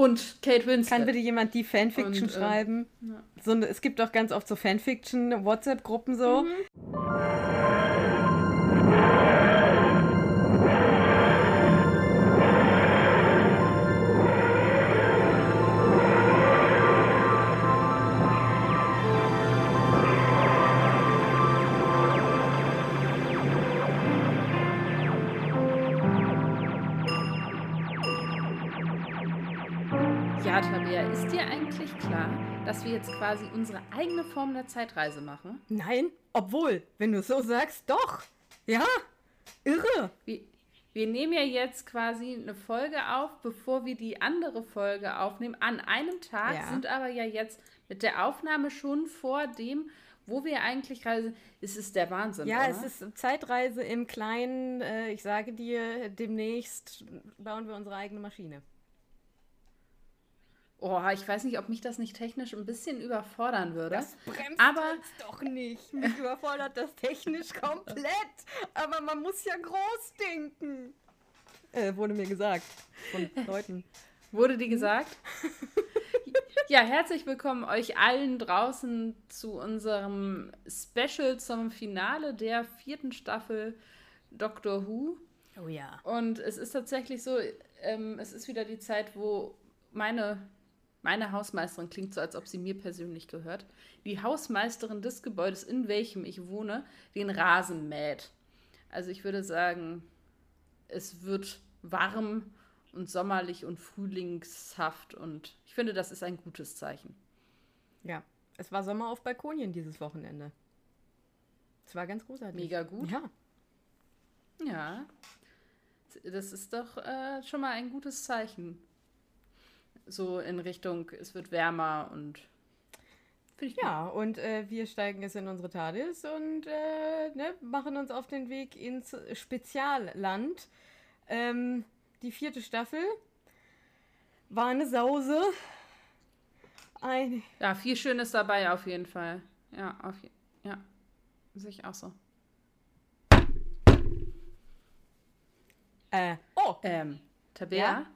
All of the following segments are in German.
Und Kate Winslet. Kann bitte jemand die Fanfiction Und, äh, schreiben? Ja. So, es gibt doch ganz oft so Fanfiction-WhatsApp-Gruppen so. Mhm. Wir jetzt quasi unsere eigene Form der Zeitreise machen? Nein, obwohl, wenn du so sagst, doch. Ja, irre. Wir, wir nehmen ja jetzt quasi eine Folge auf, bevor wir die andere Folge aufnehmen, an einem Tag, ja. sind aber ja jetzt mit der Aufnahme schon vor dem, wo wir eigentlich sind. Es ist der Wahnsinn. Ja, oder? es ist Zeitreise im Kleinen. Äh, ich sage dir, demnächst bauen wir unsere eigene Maschine. Oh, ich weiß nicht, ob mich das nicht technisch ein bisschen überfordern würde. Das bremst aber doch nicht. Mich überfordert das technisch komplett. Aber man muss ja groß denken. Äh, wurde mir gesagt von Leuten. Wurde dir gesagt? ja, herzlich willkommen euch allen draußen zu unserem Special zum Finale der vierten Staffel Doctor Who. Oh ja. Und es ist tatsächlich so, ähm, es ist wieder die Zeit, wo meine meine Hausmeisterin klingt so, als ob sie mir persönlich gehört. Die Hausmeisterin des Gebäudes, in welchem ich wohne, den Rasen mäht. Also ich würde sagen, es wird warm und sommerlich und frühlingshaft und ich finde, das ist ein gutes Zeichen. Ja, es war Sommer auf Balkonien dieses Wochenende. Es war ganz großartig. Mega gut. Ja. Ja. Das ist doch äh, schon mal ein gutes Zeichen so in Richtung, es wird wärmer und. Ja, und äh, wir steigen jetzt in unsere TARDIS und äh, ne, machen uns auf den Weg ins Spezialland. Ähm, die vierte Staffel war eine Sause. Ein ja, viel Schönes dabei auf jeden Fall. Ja, auf je ja, sehe ich auch so. Äh, oh, ähm, Tabea? Ja?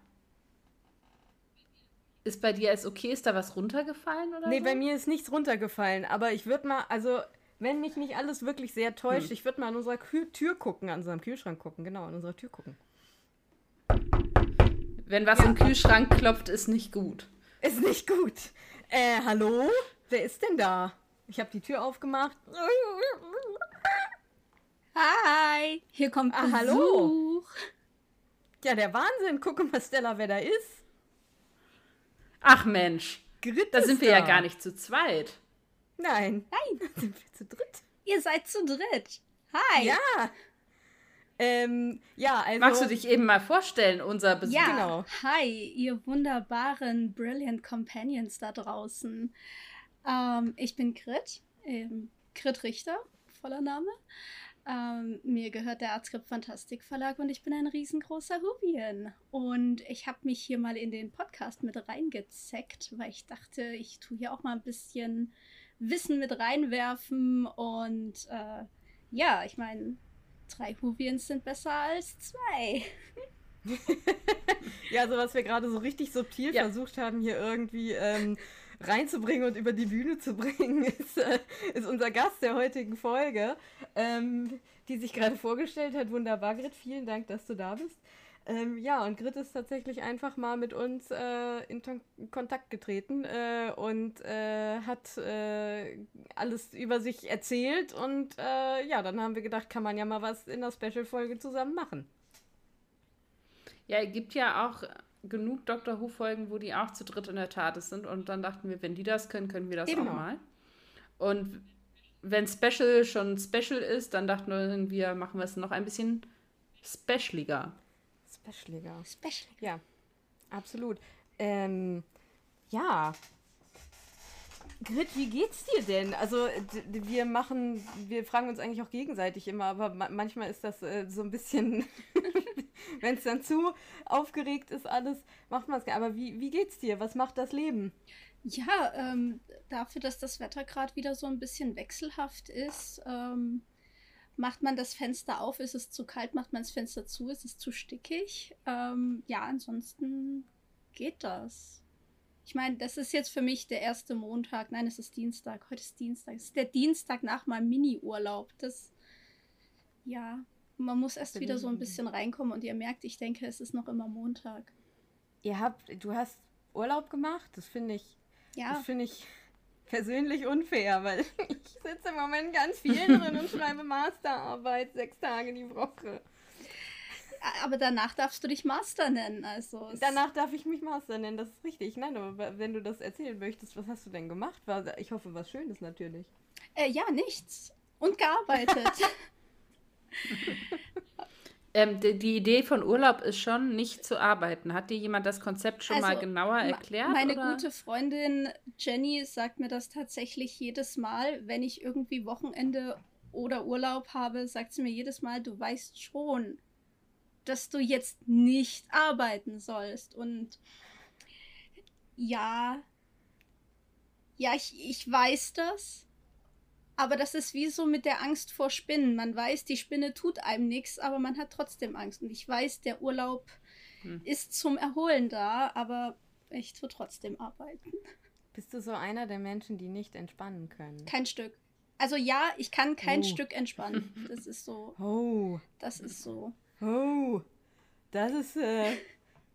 Ist bei dir alles okay? Ist da was runtergefallen oder Nee, so? bei mir ist nichts runtergefallen. Aber ich würde mal, also, wenn mich nicht alles wirklich sehr täuscht, hm. ich würde mal an unserer Kü Tür gucken, an unserem Kühlschrank gucken. Genau, an unserer Tür gucken. Wenn was ja. im Kühlschrank klopft, ist nicht gut. Ist nicht gut. Äh, hallo? Wer ist denn da? Ich habe die Tür aufgemacht. Hi, hier kommt ah, Besuch. Hallo. Ja, der Wahnsinn. Guck mal, Stella, wer da ist. Ach Mensch. Grit da sind wir da. ja gar nicht zu zweit. Nein. Nein. Sind wir zu dritt? Ihr seid zu dritt. Hi. Ja. Ähm, ja, also. Magst du dich eben mal vorstellen, unser Besuch? Ja, genau. Hi, ihr wunderbaren Brilliant Companions da draußen. Ähm, ich bin Grit, ähm, Grit Richter, voller Name. Ähm, mir gehört der Artskript Fantastik Verlag und ich bin ein riesengroßer Hubien. Und ich habe mich hier mal in den Podcast mit reingezeckt, weil ich dachte, ich tue hier auch mal ein bisschen Wissen mit reinwerfen. Und äh, ja, ich meine, drei Hubiens sind besser als zwei. ja, also was wir gerade so richtig subtil ja. versucht haben, hier irgendwie ähm, reinzubringen und über die Bühne zu bringen, ist, äh, ist unser Gast der heutigen Folge, ähm, die sich gerade vorgestellt hat. Wunderbar, Grit, vielen Dank, dass du da bist. Ähm, ja, und Grit ist tatsächlich einfach mal mit uns äh, in Kontakt getreten äh, und äh, hat äh, alles über sich erzählt. Und äh, ja, dann haben wir gedacht, kann man ja mal was in der Special-Folge zusammen machen. Ja, es gibt ja auch genug Doctor Who-Folgen, wo die auch zu dritt in der Tat sind. Und dann dachten wir, wenn die das können, können wir das genau. auch mal. Und wenn Special schon Special ist, dann dachten wir, machen wir es noch ein bisschen specialiger. Specialiger. Specialiger. Ja, absolut. Ähm, ja, Grit, wie geht's dir denn? Also wir machen, wir fragen uns eigentlich auch gegenseitig immer, aber ma manchmal ist das äh, so ein bisschen, wenn es dann zu aufgeregt ist, alles macht man es. Aber wie, wie geht's dir? Was macht das Leben? Ja, ähm, dafür, dass das Wetter gerade wieder so ein bisschen wechselhaft ist, ähm, macht man das Fenster auf, ist es zu kalt, macht man das Fenster zu, ist es zu stickig. Ähm, ja, ansonsten geht das? Ich meine, das ist jetzt für mich der erste Montag. Nein, es ist Dienstag. Heute ist Dienstag. Es ist der Dienstag nach meinem Mini-Urlaub. Das, ja, man muss erst wieder so ein bisschen reinkommen und ihr merkt, ich denke, es ist noch immer Montag. Ihr habt, du hast Urlaub gemacht? Das finde ich, ja. das finde ich persönlich unfair, weil ich sitze im Moment ganz viel drin und schreibe Masterarbeit sechs Tage die Woche aber danach darfst du dich Master nennen. Also danach darf ich mich Master nennen, das ist richtig. Nein, aber wenn du das erzählen möchtest, was hast du denn gemacht? Ich hoffe, was Schönes natürlich. Äh, ja, nichts. Und gearbeitet. ähm, die, die, Idee von Urlaub ist schon, nicht zu arbeiten. Hat dir jemand das Konzept schon also, mal genauer erklärt? Meine oder? gute Freundin Jenny sagt mir das tatsächlich jedes Mal, wenn ich irgendwie Wochenende oder Urlaub habe, sagt sie mir jedes Mal, du weißt schon, dass du jetzt nicht arbeiten sollst. Und ja, ja, ich, ich weiß das. Aber das ist wie so mit der Angst vor Spinnen. Man weiß, die Spinne tut einem nichts, aber man hat trotzdem Angst. Und ich weiß, der Urlaub hm. ist zum Erholen da, aber ich tue trotzdem arbeiten. Bist du so einer der Menschen, die nicht entspannen können? Kein Stück. Also ja, ich kann kein oh. Stück entspannen. Das ist so. Oh. Das ist so. Oh, das ist, äh,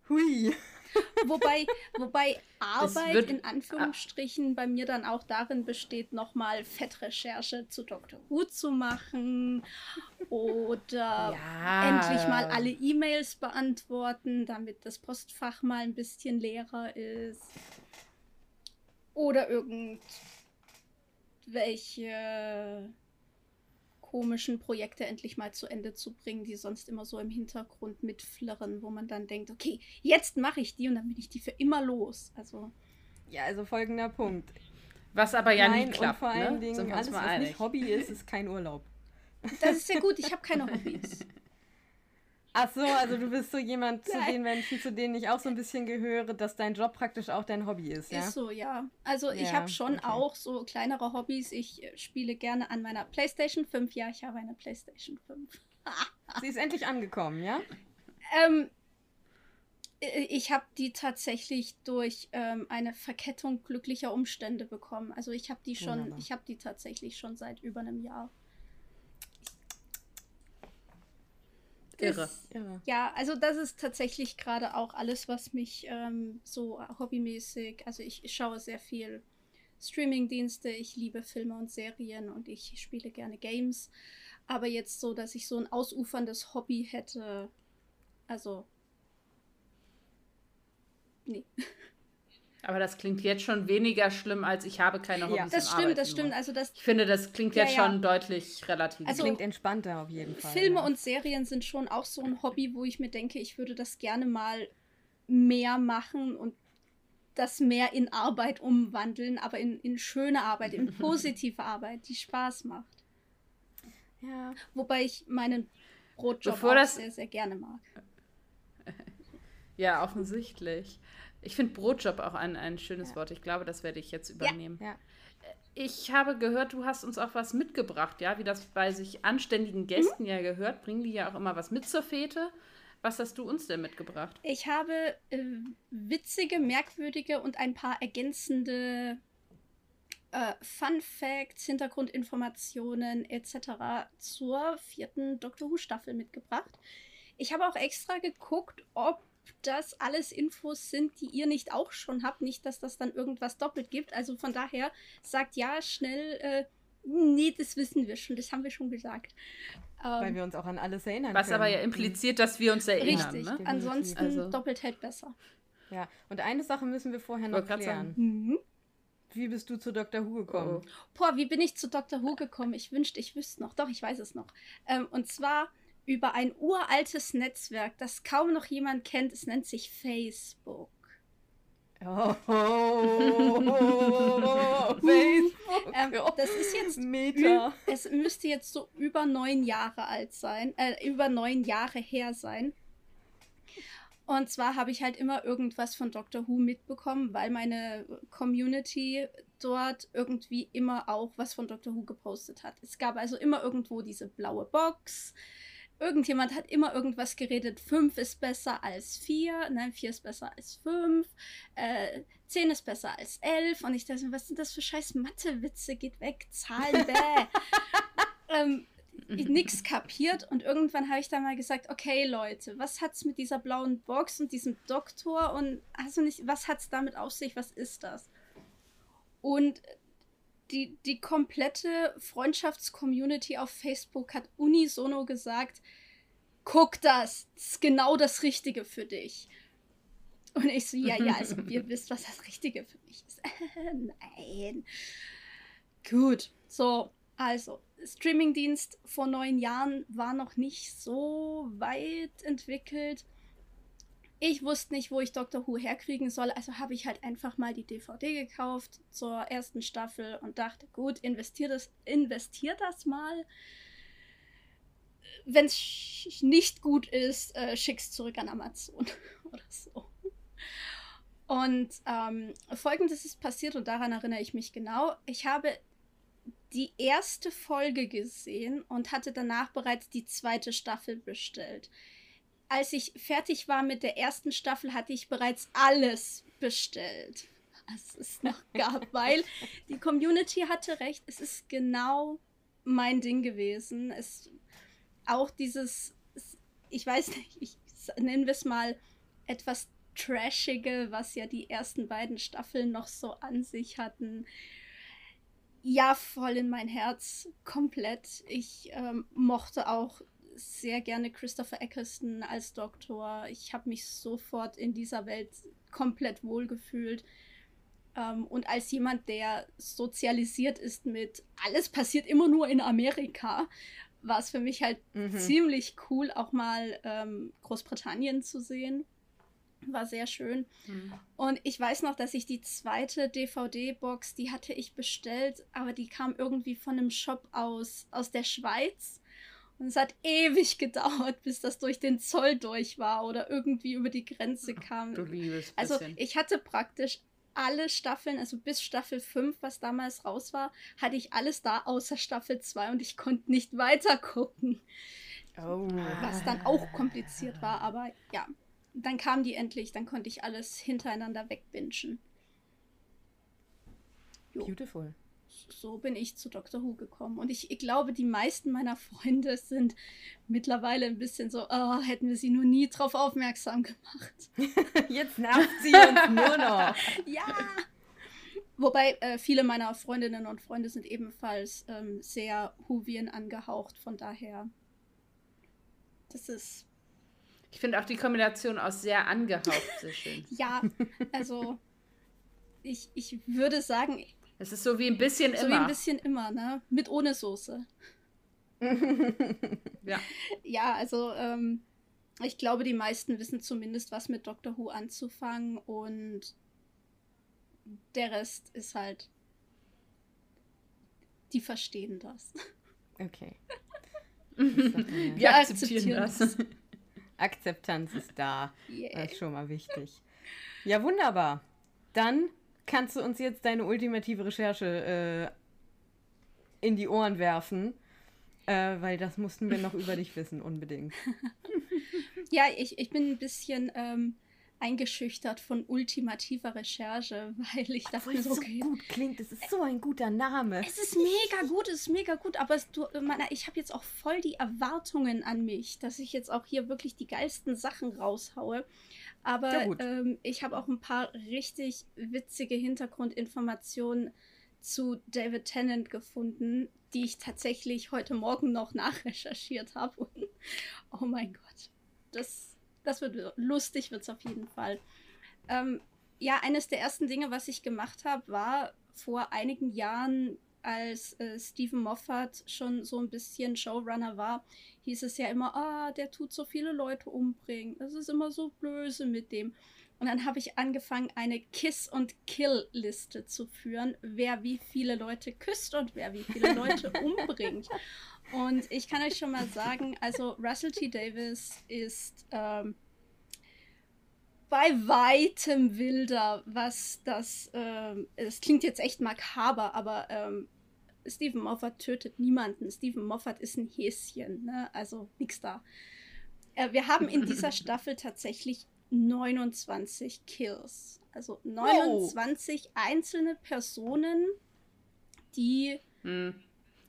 hui. Wobei, wobei Arbeit in Anführungsstrichen bei mir dann auch darin besteht, nochmal Fettrecherche zu Dr. Who zu machen oder ja. endlich mal alle E-Mails beantworten, damit das Postfach mal ein bisschen leerer ist. Oder irgendwelche komischen Projekte endlich mal zu Ende zu bringen, die sonst immer so im Hintergrund mitflirren, wo man dann denkt, okay, jetzt mache ich die und dann bin ich die für immer los. Also ja, also folgender Punkt. Was aber ja Nein, nie klappt. Und vor allen ne? Dingen, alles, was einig. nicht Hobby ist, ist kein Urlaub. Das ist ja gut, ich habe keine Hobbys. Ach so, also du bist so jemand zu den Menschen, zu denen ich auch so ein bisschen gehöre, dass dein Job praktisch auch dein Hobby ist, ja? Ist so, ja. Also ich habe schon okay. auch so kleinere Hobbys. Ich äh, spiele gerne an meiner PlayStation 5. Ja, ich habe eine PlayStation 5. Sie ist endlich angekommen, ja? Ähm, äh, ich habe die tatsächlich durch ähm, eine Verkettung glücklicher Umstände bekommen. Also ich habe die schon, Wunderbar. ich habe die tatsächlich schon seit über einem Jahr. Irre. Irre. Ja, also das ist tatsächlich gerade auch alles, was mich ähm, so hobbymäßig, also ich, ich schaue sehr viel Streaming-Dienste, ich liebe Filme und Serien und ich spiele gerne Games. Aber jetzt so, dass ich so ein ausuferndes Hobby hätte, also nee. Aber das klingt jetzt schon weniger schlimm, als ich habe keine Hobbys. Ja, das stimmt, das stimmt. Also das, ich finde, das klingt ja, jetzt ja. schon deutlich relativ. Also, klingt entspannter auf jeden Fall. Filme ja. und Serien sind schon auch so ein Hobby, wo ich mir denke, ich würde das gerne mal mehr machen und das mehr in Arbeit umwandeln, aber in, in schöne Arbeit, in positive Arbeit, die Spaß macht. Ja. Wobei ich meinen Brotjob Bevor auch sehr, sehr gerne mag. Ja, offensichtlich. Ich finde Brotjob auch ein, ein schönes ja. Wort. Ich glaube, das werde ich jetzt übernehmen. Ja. Ja. Ich habe gehört, du hast uns auch was mitgebracht, ja, wie das bei sich anständigen Gästen mhm. ja gehört. Bringen die ja auch immer was mit zur Fete. Was hast du uns denn mitgebracht? Ich habe äh, witzige, merkwürdige und ein paar ergänzende äh, Fun Facts, Hintergrundinformationen etc. zur vierten Doctor Who Staffel mitgebracht. Ich habe auch extra geguckt, ob das alles Infos sind, die ihr nicht auch schon habt. Nicht, dass das dann irgendwas doppelt gibt. Also von daher sagt ja schnell, äh, nee, das wissen wir schon, das haben wir schon gesagt. Weil ähm, wir uns auch an alles erinnern Was können. aber ja impliziert, dass wir uns erinnern. Richtig, ne? ansonsten also. doppelt hält besser. Ja, und eine Sache müssen wir vorher noch klären. Mhm. Wie bist du zu Dr. Who gekommen? Oh. Boah, wie bin ich zu Dr. Who gekommen? Ich wünschte, ich wüsste noch. Doch, ich weiß es noch. Ähm, und zwar über ein uraltes Netzwerk, das kaum noch jemand kennt. Es nennt sich Facebook. Oh, Facebook. Ähm, das ist jetzt Meta. Es müsste jetzt so über neun Jahre alt sein, äh, über neun Jahre her sein. Und zwar habe ich halt immer irgendwas von Doctor Who mitbekommen, weil meine Community dort irgendwie immer auch was von Doctor Who gepostet hat. Es gab also immer irgendwo diese blaue Box, irgendjemand hat immer irgendwas geredet. Fünf ist besser als vier, nein, vier ist besser als fünf, äh, zehn ist besser als elf. Und ich dachte, was sind das für scheiß Mathe-Witze? Geht weg, Zahlen, bäh. ähm, nichts kapiert und irgendwann habe ich dann mal gesagt, okay Leute, was hat's mit dieser blauen Box und diesem Doktor und also nicht, was hat's damit auf sich, was ist das? Und die, die komplette Freundschaftscommunity auf Facebook hat unisono gesagt, guck das, das ist genau das Richtige für dich. Und ich so, ja, ja, also ihr wisst, was das Richtige für mich ist. Nein. Gut, so, also, Streamingdienst vor neun Jahren war noch nicht so weit entwickelt ich wusste nicht, wo ich Doctor Who herkriegen soll, also habe ich halt einfach mal die DVD gekauft zur ersten Staffel und dachte, gut, investier das, investier das mal. Wenn es nicht gut ist, äh, schick's zurück an Amazon oder so. Und ähm, folgendes ist passiert und daran erinnere ich mich genau. Ich habe die erste Folge gesehen und hatte danach bereits die zweite Staffel bestellt als ich fertig war mit der ersten Staffel, hatte ich bereits alles bestellt, was es noch gab, weil die Community hatte recht. Es ist genau mein Ding gewesen. Es auch dieses, ich weiß nicht, ich nennen wir es mal etwas trashige, was ja die ersten beiden Staffeln noch so an sich hatten. Ja, voll in mein Herz, komplett. Ich ähm, mochte auch sehr gerne Christopher Eccleston als Doktor. Ich habe mich sofort in dieser Welt komplett wohlgefühlt. Ähm, und als jemand, der sozialisiert ist mit alles passiert immer nur in Amerika, war es für mich halt mhm. ziemlich cool, auch mal ähm, Großbritannien zu sehen. War sehr schön. Mhm. Und ich weiß noch, dass ich die zweite DVD-Box, die hatte ich bestellt, aber die kam irgendwie von einem Shop aus, aus der Schweiz. Und es hat ewig gedauert, bis das durch den Zoll durch war oder irgendwie über die Grenze kam. Du liebes also ich hatte praktisch alle Staffeln, also bis Staffel 5, was damals raus war, hatte ich alles da außer Staffel 2 und ich konnte nicht weiter gucken. Oh. Was dann auch kompliziert war, aber ja. Dann kam die endlich, dann konnte ich alles hintereinander wegbingen. Beautiful so bin ich zu Dr. Who gekommen. Und ich, ich, glaube, die meisten meiner Freunde sind mittlerweile ein bisschen so, oh, hätten wir sie nur nie drauf aufmerksam gemacht. Jetzt nervt sie uns nur noch. ja. Wobei äh, viele meiner Freundinnen und Freunde sind ebenfalls ähm, sehr Whovian angehaucht, von daher. Das ist. Ich finde auch die Kombination aus sehr angehaucht sehr schön. ja, also ich, ich würde sagen, es ist so wie ein bisschen so immer. So wie ein bisschen immer, ne? Mit ohne Soße. ja. Ja, also ähm, ich glaube, die meisten wissen zumindest, was mit Doctor Who anzufangen und der Rest ist halt. Die verstehen das. Okay. Wir akzeptieren das. Akzeptanz ist da. Yeah. Das ist schon mal wichtig. Ja, wunderbar. Dann kannst du uns jetzt deine ultimative Recherche äh, in die Ohren werfen? Äh, weil das mussten wir noch über dich wissen, unbedingt. ja, ich, ich bin ein bisschen ähm, eingeschüchtert von ultimativer Recherche, weil ich dachte, es so okay, gut klingt, es ist so ein guter Name. Es ist mega gut, es ist mega gut, aber es, du, meine, ich habe jetzt auch voll die Erwartungen an mich, dass ich jetzt auch hier wirklich die geilsten Sachen raushaue. Aber ja, ähm, ich habe auch ein paar richtig witzige Hintergrundinformationen zu David Tennant gefunden, die ich tatsächlich heute Morgen noch nachrecherchiert habe. oh mein Gott, das, das wird lustig, wird es auf jeden Fall. Ähm, ja, eines der ersten Dinge, was ich gemacht habe, war vor einigen Jahren als äh, Stephen Moffat schon so ein bisschen Showrunner war, hieß es ja immer, ah, der tut so viele Leute umbringen. Es ist immer so böse mit dem. Und dann habe ich angefangen, eine Kiss- und Kill-Liste zu führen, wer wie viele Leute küsst und wer wie viele Leute umbringt. Und ich kann euch schon mal sagen, also Russell T. Davis ist ähm, bei weitem wilder, was das, ähm, es klingt jetzt echt makaber, aber ähm, Stephen Moffat tötet niemanden. Stephen Moffat ist ein Häschen, ne? Also nix da. Äh, wir haben in dieser Staffel tatsächlich 29 Kills. Also 29 oh. einzelne Personen, die. Hm.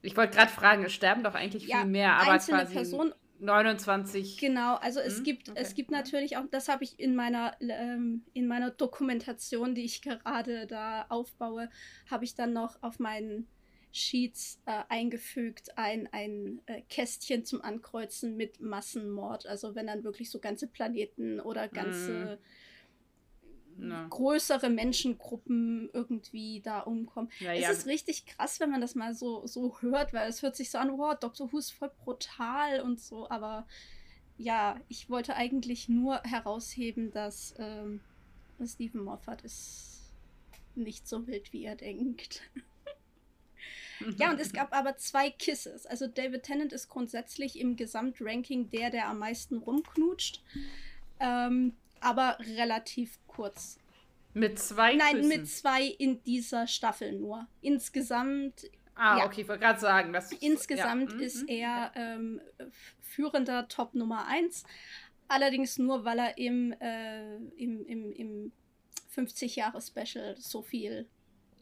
Ich wollte gerade fragen, es sterben doch eigentlich ja, viel mehr, aber einzelne quasi Personen 29. Genau, also es hm? gibt okay. es gibt natürlich auch, das habe ich in meiner ähm, in meiner Dokumentation, die ich gerade da aufbaue, habe ich dann noch auf meinen Sheets äh, eingefügt, ein, ein äh, Kästchen zum Ankreuzen mit Massenmord. Also wenn dann wirklich so ganze Planeten oder ganze mm. größere Menschengruppen irgendwie da umkommen. Ja, es ja. ist richtig krass, wenn man das mal so, so hört, weil es hört sich so an, wow, Dr. Who ist voll brutal und so, aber ja, ich wollte eigentlich nur herausheben, dass ähm, Stephen Moffat ist nicht so wild, wie er denkt. Ja, und es gab aber zwei Kisses. Also David Tennant ist grundsätzlich im Gesamtranking der, der am meisten rumknutscht. Ähm, aber relativ kurz. Mit zwei Nein, Küssen. mit zwei in dieser Staffel nur. Insgesamt. Ah, ja. okay, ich wollte gerade sagen, dass. Insgesamt ja. Mhm, ist mhm. er ähm, führender Top Nummer 1. Allerdings nur, weil er im, äh, im, im, im 50-Jahre-Special so viel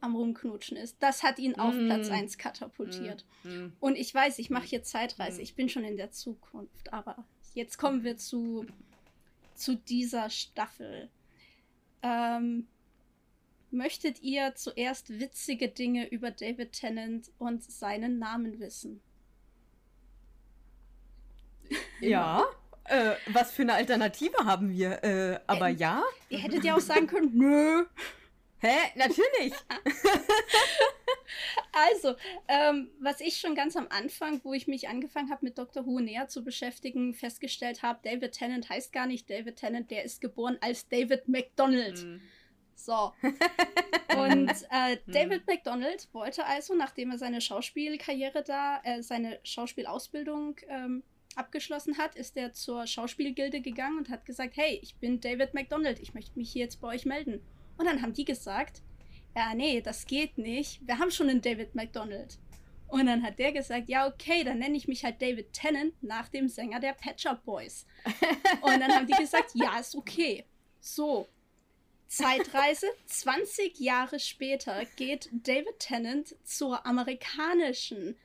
am Rumknutschen ist. Das hat ihn auf mm. Platz 1 katapultiert. Mm. Und ich weiß, ich mache hier Zeitreise. Mm. Ich bin schon in der Zukunft. Aber jetzt kommen wir zu, zu dieser Staffel. Ähm, möchtet ihr zuerst witzige Dinge über David Tennant und seinen Namen wissen? Ja. Äh, was für eine Alternative haben wir? Äh, aber äh, ja. Ihr hättet ja auch sagen können, nö. Hä? Natürlich! also, ähm, was ich schon ganz am Anfang, wo ich mich angefangen habe, mit Dr. Who näher zu beschäftigen, festgestellt habe, David Tennant heißt gar nicht David Tennant, der ist geboren als David McDonald. Mhm. So. Und äh, mhm. David mhm. McDonald wollte also, nachdem er seine Schauspielkarriere da, äh, seine Schauspielausbildung ähm, abgeschlossen hat, ist er zur Schauspielgilde gegangen und hat gesagt, hey, ich bin David McDonald, ich möchte mich hier jetzt bei euch melden. Und dann haben die gesagt, ja, nee, das geht nicht. Wir haben schon einen David McDonald. Und dann hat der gesagt, ja, okay, dann nenne ich mich halt David Tennant nach dem Sänger der Pet Shop Boys. Und dann haben die gesagt, ja, ist okay. So, Zeitreise, 20 Jahre später geht David Tennant zur amerikanischen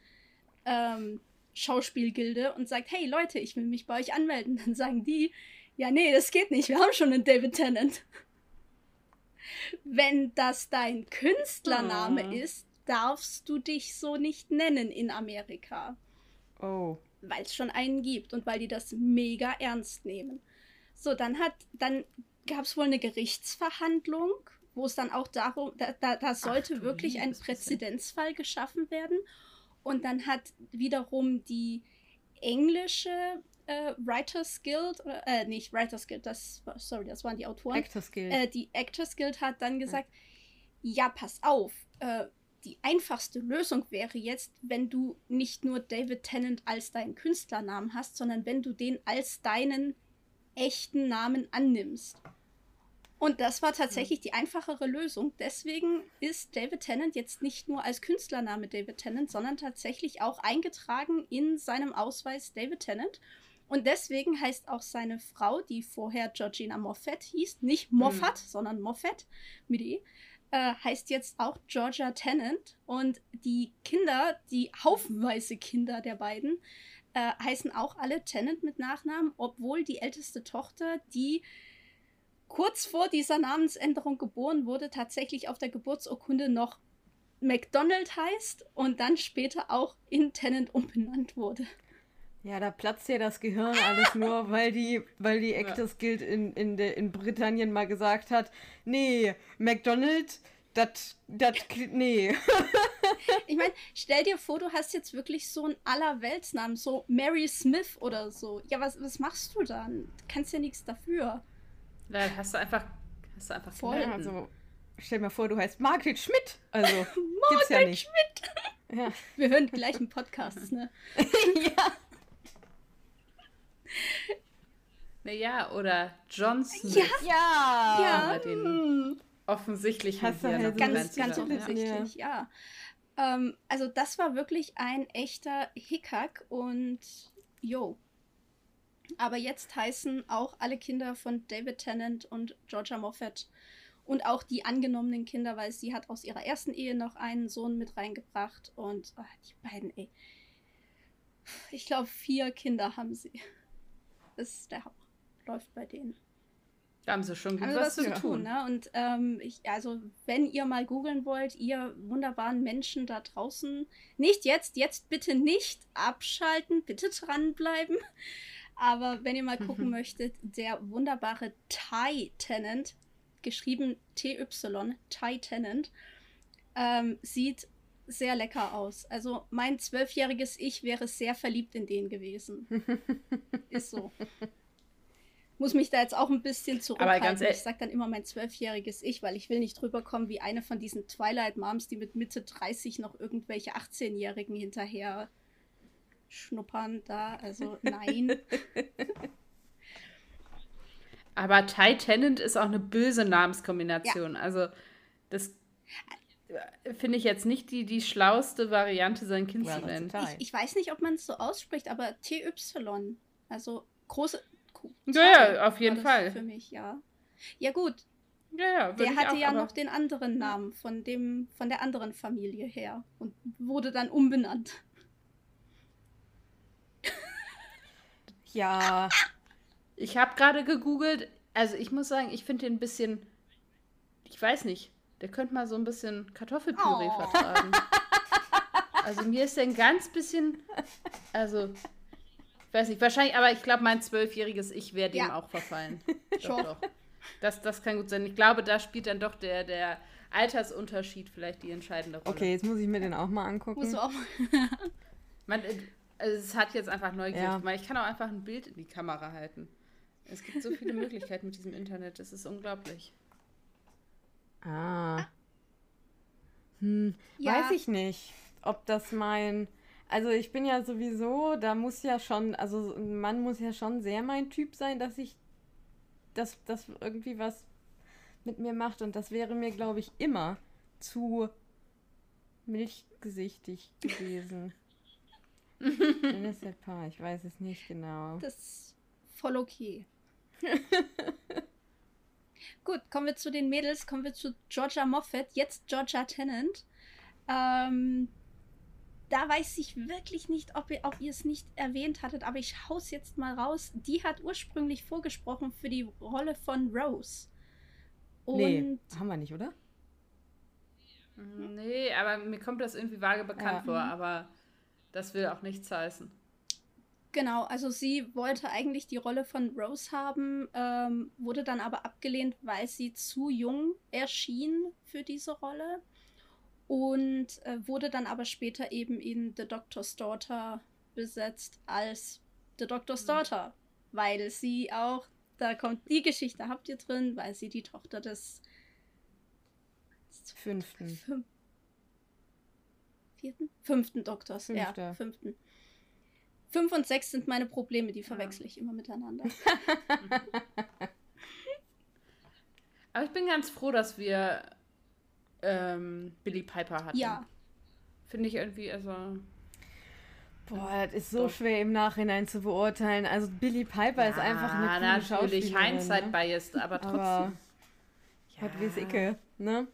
ähm, Schauspielgilde und sagt, hey Leute, ich will mich bei euch anmelden. Dann sagen die, ja, nee, das geht nicht, wir haben schon einen David Tennant wenn das dein Künstlername oh. ist, darfst du dich so nicht nennen in Amerika. Oh. Weil es schon einen gibt und weil die das mega ernst nehmen. So, dann hat, dann gab es wohl eine Gerichtsverhandlung, wo es dann auch darum, da, da, da sollte Ach, wirklich ein Präzedenzfall geschaffen werden. Und dann hat wiederum die englische äh, Writers Guild, oder, äh, nicht Writers Guild, das, sorry, das waren die Autoren. Actors Guild. Äh, die Actors Guild hat dann gesagt, ja, ja pass auf, äh, die einfachste Lösung wäre jetzt, wenn du nicht nur David Tennant als deinen Künstlernamen hast, sondern wenn du den als deinen echten Namen annimmst. Und das war tatsächlich die einfachere Lösung. Deswegen ist David Tennant jetzt nicht nur als Künstlername David Tennant, sondern tatsächlich auch eingetragen in seinem Ausweis David Tennant. Und deswegen heißt auch seine Frau, die vorher Georgina Moffat hieß, nicht Moffat, mhm. sondern Moffat mit E, äh, heißt jetzt auch Georgia Tennant. Und die Kinder, die haufenweise Kinder der beiden, äh, heißen auch alle Tennant mit Nachnamen, obwohl die älteste Tochter, die kurz vor dieser Namensänderung geboren wurde, tatsächlich auf der Geburtsurkunde noch McDonald heißt und dann später auch in Tennant umbenannt wurde. Ja, da platzt ja das Gehirn alles nur, weil die, weil die Actors Guild in, in, de, in Britannien mal gesagt hat, nee, McDonald, das, das, nee. ich meine, stell dir vor, du hast jetzt wirklich so einen Allerweltsnamen, so Mary Smith oder so. Ja, was, was machst du dann? Du kannst ja nichts dafür. Ja, hast du einfach, hast du einfach Voll. Also, stell dir mal vor, du heißt Margret Schmidt. Also, Margret gibt's ja nicht. Schmidt! Ja. Wir hören gleich einen Podcast, ne? ja. Naja, oder John Smith. Ja, ja. ja. Den offensichtlich Hast du halt ganz, ganz offensichtlich, ja. ja. Ähm, also das war wirklich ein echter Hickhack und yo. Aber jetzt heißen auch alle Kinder von David Tennant und Georgia Moffat und auch die angenommenen Kinder, weil sie hat aus ihrer ersten Ehe noch einen Sohn mit reingebracht und oh, die beiden, ey. Ich glaube, vier Kinder haben sie. Ist der Hammer. Läuft bei denen. Da haben sie schon gut also was, was zu tun. Ne? Und ähm, ich, also, wenn ihr mal googeln wollt, ihr wunderbaren Menschen da draußen, nicht jetzt, jetzt bitte nicht abschalten, bitte dranbleiben. Aber wenn ihr mal gucken möchtet, der wunderbare Thai Tenant, geschrieben TY, Thai Tenant, ähm, sieht sehr lecker aus. Also mein zwölfjähriges Ich wäre sehr verliebt in den gewesen. Ist so muss mich da jetzt auch ein bisschen zurückhalten. ich sage dann immer mein zwölfjähriges Ich, weil ich will nicht drüber kommen wie eine von diesen Twilight Moms, die mit Mitte 30 noch irgendwelche 18-Jährigen hinterher schnuppern da. Also nein. Aber Ty Tennant ist auch eine böse Namenskombination. Ja. Also das finde ich jetzt nicht die, die schlauste Variante, sein Kind well, zu nennen. Ich, ich, weiß nicht, ob man es so ausspricht, aber TY. Also große, ja, ja, auf jeden Fall. Für mich, ja. Ja, gut. Ja, ja, der hatte auch, ja noch den anderen Namen von dem, von der anderen Familie her und wurde dann umbenannt. Ja. Ich habe gerade gegoogelt. Also ich muss sagen, ich finde den ein bisschen. Ich weiß nicht. Der könnte mal so ein bisschen Kartoffelpüree oh. vertragen. Also mir ist der ein ganz bisschen. Also weiß nicht, wahrscheinlich, aber ich glaube, mein zwölfjähriges Ich wäre dem ja. auch verfallen. doch, doch. Das, das kann gut sein. Ich glaube, da spielt dann doch der, der Altersunterschied vielleicht die entscheidende Rolle. Okay, jetzt muss ich mir den auch mal angucken. Musst du auch mal. Man, also es hat jetzt einfach neugierig ja. Ich kann auch einfach ein Bild in die Kamera halten. Es gibt so viele Möglichkeiten mit diesem Internet. Das ist unglaublich. Ah. Hm, ja. Weiß ich nicht, ob das mein also ich bin ja sowieso, da muss ja schon, also ein Mann muss ja schon sehr mein Typ sein, dass ich, dass das irgendwie was mit mir macht. Und das wäre mir, glaube ich, immer zu milchgesichtig gewesen. Dann ist der Paar, ich weiß es nicht genau. Das ist voll okay. Gut, kommen wir zu den Mädels, kommen wir zu Georgia Moffat, jetzt Georgia Tennant. Ähm, da weiß ich wirklich nicht, ob ihr, ob ihr es nicht erwähnt hattet, aber ich hau's jetzt mal raus. Die hat ursprünglich vorgesprochen für die Rolle von Rose. Und nee, haben wir nicht, oder? Nee, aber mir kommt das irgendwie vage bekannt ja. vor, aber das will auch nichts heißen. Genau, also sie wollte eigentlich die Rolle von Rose haben, ähm, wurde dann aber abgelehnt, weil sie zu jung erschien für diese Rolle und äh, wurde dann aber später eben in The Doctor's Daughter besetzt als The Doctor's mhm. Daughter, weil sie auch, da kommt die Geschichte, habt ihr drin, weil sie die Tochter des fünften. Fünf, vierten? Fünften Doktors, Fünfte. ja, fünften. Fünf und sechs sind meine Probleme, die verwechsel ich immer miteinander. Aber ich bin ganz froh, dass wir ähm, Billy Piper hatten. Ja. Finde ich irgendwie, also. Boah, das ist so Doch. schwer im Nachhinein zu beurteilen. Also Billy Piper ja, ist einfach eine coole natürlich Schauspielerin. Hindsight ne? biased, aber trotzdem. Aber, ja. Gott weiß Icke, ne?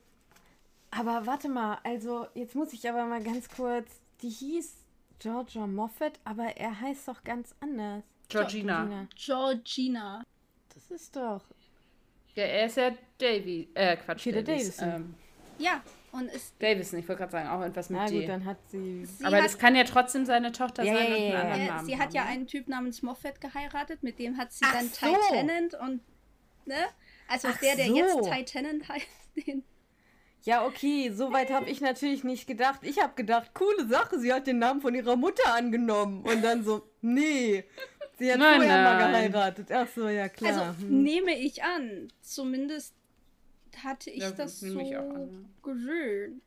Aber warte mal, also jetzt muss ich aber mal ganz kurz. Die hieß Georgia Moffat, aber er heißt doch ganz anders. Georgina. Georgina. Das ist doch. Ja, er ist ja Davy. Äh, Quatsch. Peter Davis. Davison. Ähm, ja, und ist. Davison, ich wollte gerade sagen, auch etwas mit Na gut, dann hat sie. sie aber hat, das kann ja trotzdem seine Tochter ja, sein ja, ja, anderen Namen Sie hat ja ne? einen Typ namens Moffat geheiratet, mit dem hat sie Ach dann so. Tennant und. Ne? Also Ach der, der so. jetzt Tennant heißt, den. Ja, okay, soweit habe ich natürlich nicht gedacht. Ich habe gedacht, coole Sache, sie hat den Namen von ihrer Mutter angenommen. Und dann so, nee, sie hat nein, vorher nein. mal geheiratet. Ach so, ja klar. Also hm. nehme ich an, zumindest hatte ich ja, das so gesehen.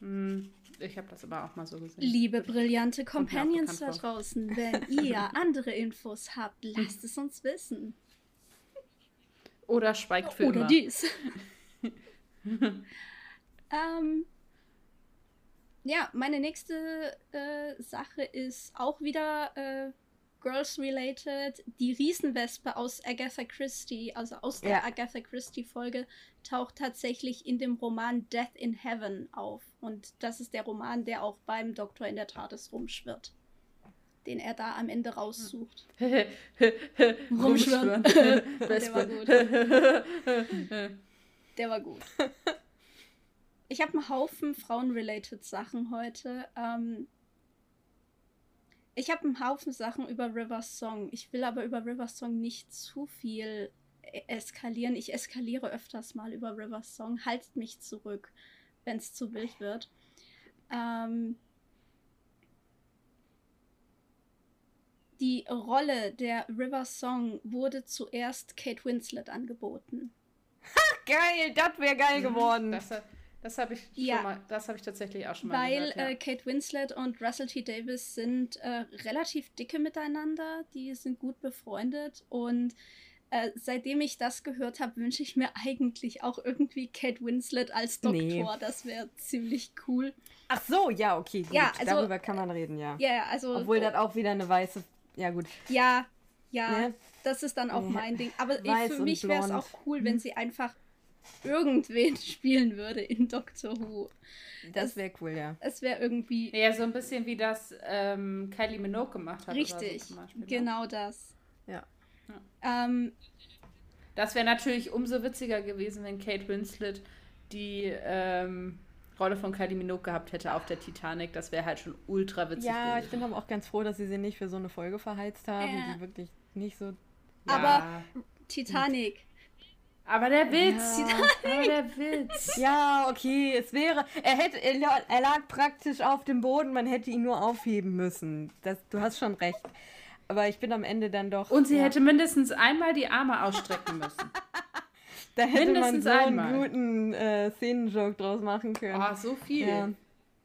Hm, ich habe das aber auch mal so gesehen. Liebe brillante Companions da draußen, wenn ihr andere Infos habt, lasst es uns wissen. Oder schweigt für Oder immer. dies. ähm, ja, meine nächste äh, Sache ist auch wieder äh, Girls-related. Die Riesenwespe aus Agatha Christie, also aus der ja. Agatha Christie-Folge, taucht tatsächlich in dem Roman Death in Heaven auf. Und das ist der Roman, der auch beim Doktor in der TARDIS rumschwirrt. Den er da am Ende raussucht. Rumschwirren. der war gut. Der war gut. Ich habe einen Haufen Frauen-related Sachen heute. Ähm, ich habe einen Haufen Sachen über River Song. Ich will aber über River Song nicht zu viel e-, eskalieren. Ich eskaliere öfters mal über River Song. Haltet mich zurück, wenn es zu wild wird. Ähm, die Rolle der River Song wurde zuerst Kate Winslet angeboten. Geil, das wäre geil mhm. geworden. Das, das habe ich, ja. hab ich tatsächlich auch schon mal Weil gehört, ja. äh, Kate Winslet und Russell T. Davis sind äh, relativ dicke miteinander. Die sind gut befreundet. Und äh, seitdem ich das gehört habe, wünsche ich mir eigentlich auch irgendwie Kate Winslet als Doktor. Nee. Das wäre ziemlich cool. Ach so, ja, okay, gut. Ja, also, Darüber kann man reden, ja. Ja, also. Obwohl das auch wieder eine weiße. Ja, gut. Ja, ja. Ne? Das ist dann auch mein Ding. Aber Weiß für mich wäre es auch cool, wenn hm. sie einfach irgendwen spielen würde in Doctor Who. Das wäre cool, ja. Es wäre irgendwie. Ja, so ein bisschen wie das ähm, Kylie Minogue gemacht hat. Richtig, so Beispiel, ne? genau das. Ja. ja. Ähm, das wäre natürlich umso witziger gewesen, wenn Kate Winslet die ähm, Rolle von Kylie Minogue gehabt hätte auf der Titanic. Das wäre halt schon ultra witzig. Ja, gewesen. ich bin aber auch ganz froh, dass sie sie nicht für so eine Folge verheizt haben, äh. die wirklich nicht so. Aber ja. Titanic aber der Witz, ja. aber der Witz. Ja, okay, es wäre, er hätte, er lag praktisch auf dem Boden, man hätte ihn nur aufheben müssen. Das, du hast schon recht. Aber ich bin am Ende dann doch. Und sie ja. hätte mindestens einmal die Arme ausstrecken müssen. da hätte mindestens man so einmal. einen guten äh, Szenenjoke draus machen können. Oh, so viel. Ja.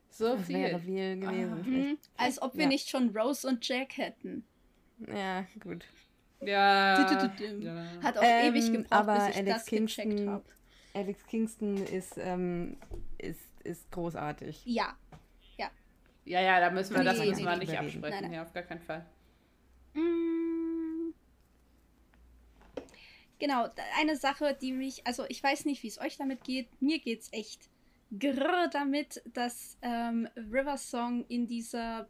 So das viel. wäre viel gewesen. Mhm. Als ob wir nicht schon Rose und Jack hätten. Ja, gut. Ja. Hat auch ähm, ewig gebraucht, aber bis ich Alex das Kingston, gecheckt habe. Alex Kingston ist, ähm, ist, ist großartig. Ja. Ja. Ja, ja, da müssen wir nee, das nee, nee, nicht absprechen. Nein, nein. Ja, auf gar keinen Fall. Mm. Genau, eine Sache, die mich, also ich weiß nicht, wie es euch damit geht. Mir geht es echt grrr damit, dass ähm, River Song in dieser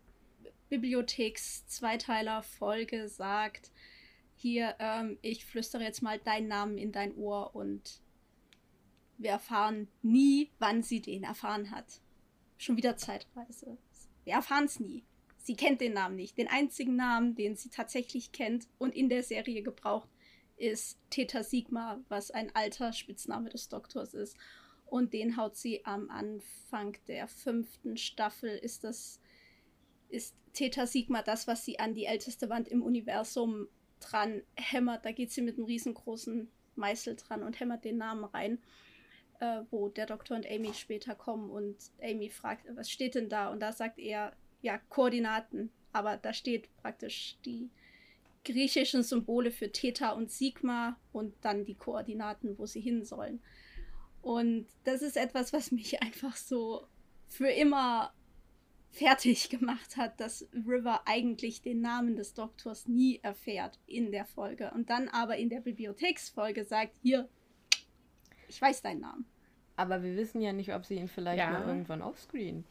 Bibliotheks-Zweiteiler-Folge sagt, hier, ähm, ich flüstere jetzt mal deinen Namen in dein Ohr und wir erfahren nie, wann sie den erfahren hat. Schon wieder Zeitreise. Wir erfahren es nie. Sie kennt den Namen nicht. Den einzigen Namen, den sie tatsächlich kennt und in der Serie gebraucht, ist Theta Sigma, was ein alter Spitzname des Doktors ist. Und den haut sie am Anfang der fünften Staffel. Ist das ist Theta Sigma das, was sie an die älteste Wand im Universum dran hämmert. Da geht sie mit einem riesengroßen Meißel dran und hämmert den Namen rein, äh, wo der Doktor und Amy später kommen und Amy fragt, was steht denn da? Und da sagt er, ja, Koordinaten. Aber da steht praktisch die griechischen Symbole für Theta und Sigma und dann die Koordinaten, wo sie hin sollen. Und das ist etwas, was mich einfach so für immer fertig gemacht hat, dass River eigentlich den Namen des Doktors nie erfährt in der Folge und dann aber in der Bibliotheksfolge sagt, hier, ich weiß deinen Namen. Aber wir wissen ja nicht, ob sie ihn vielleicht ja. mal irgendwann offscreen.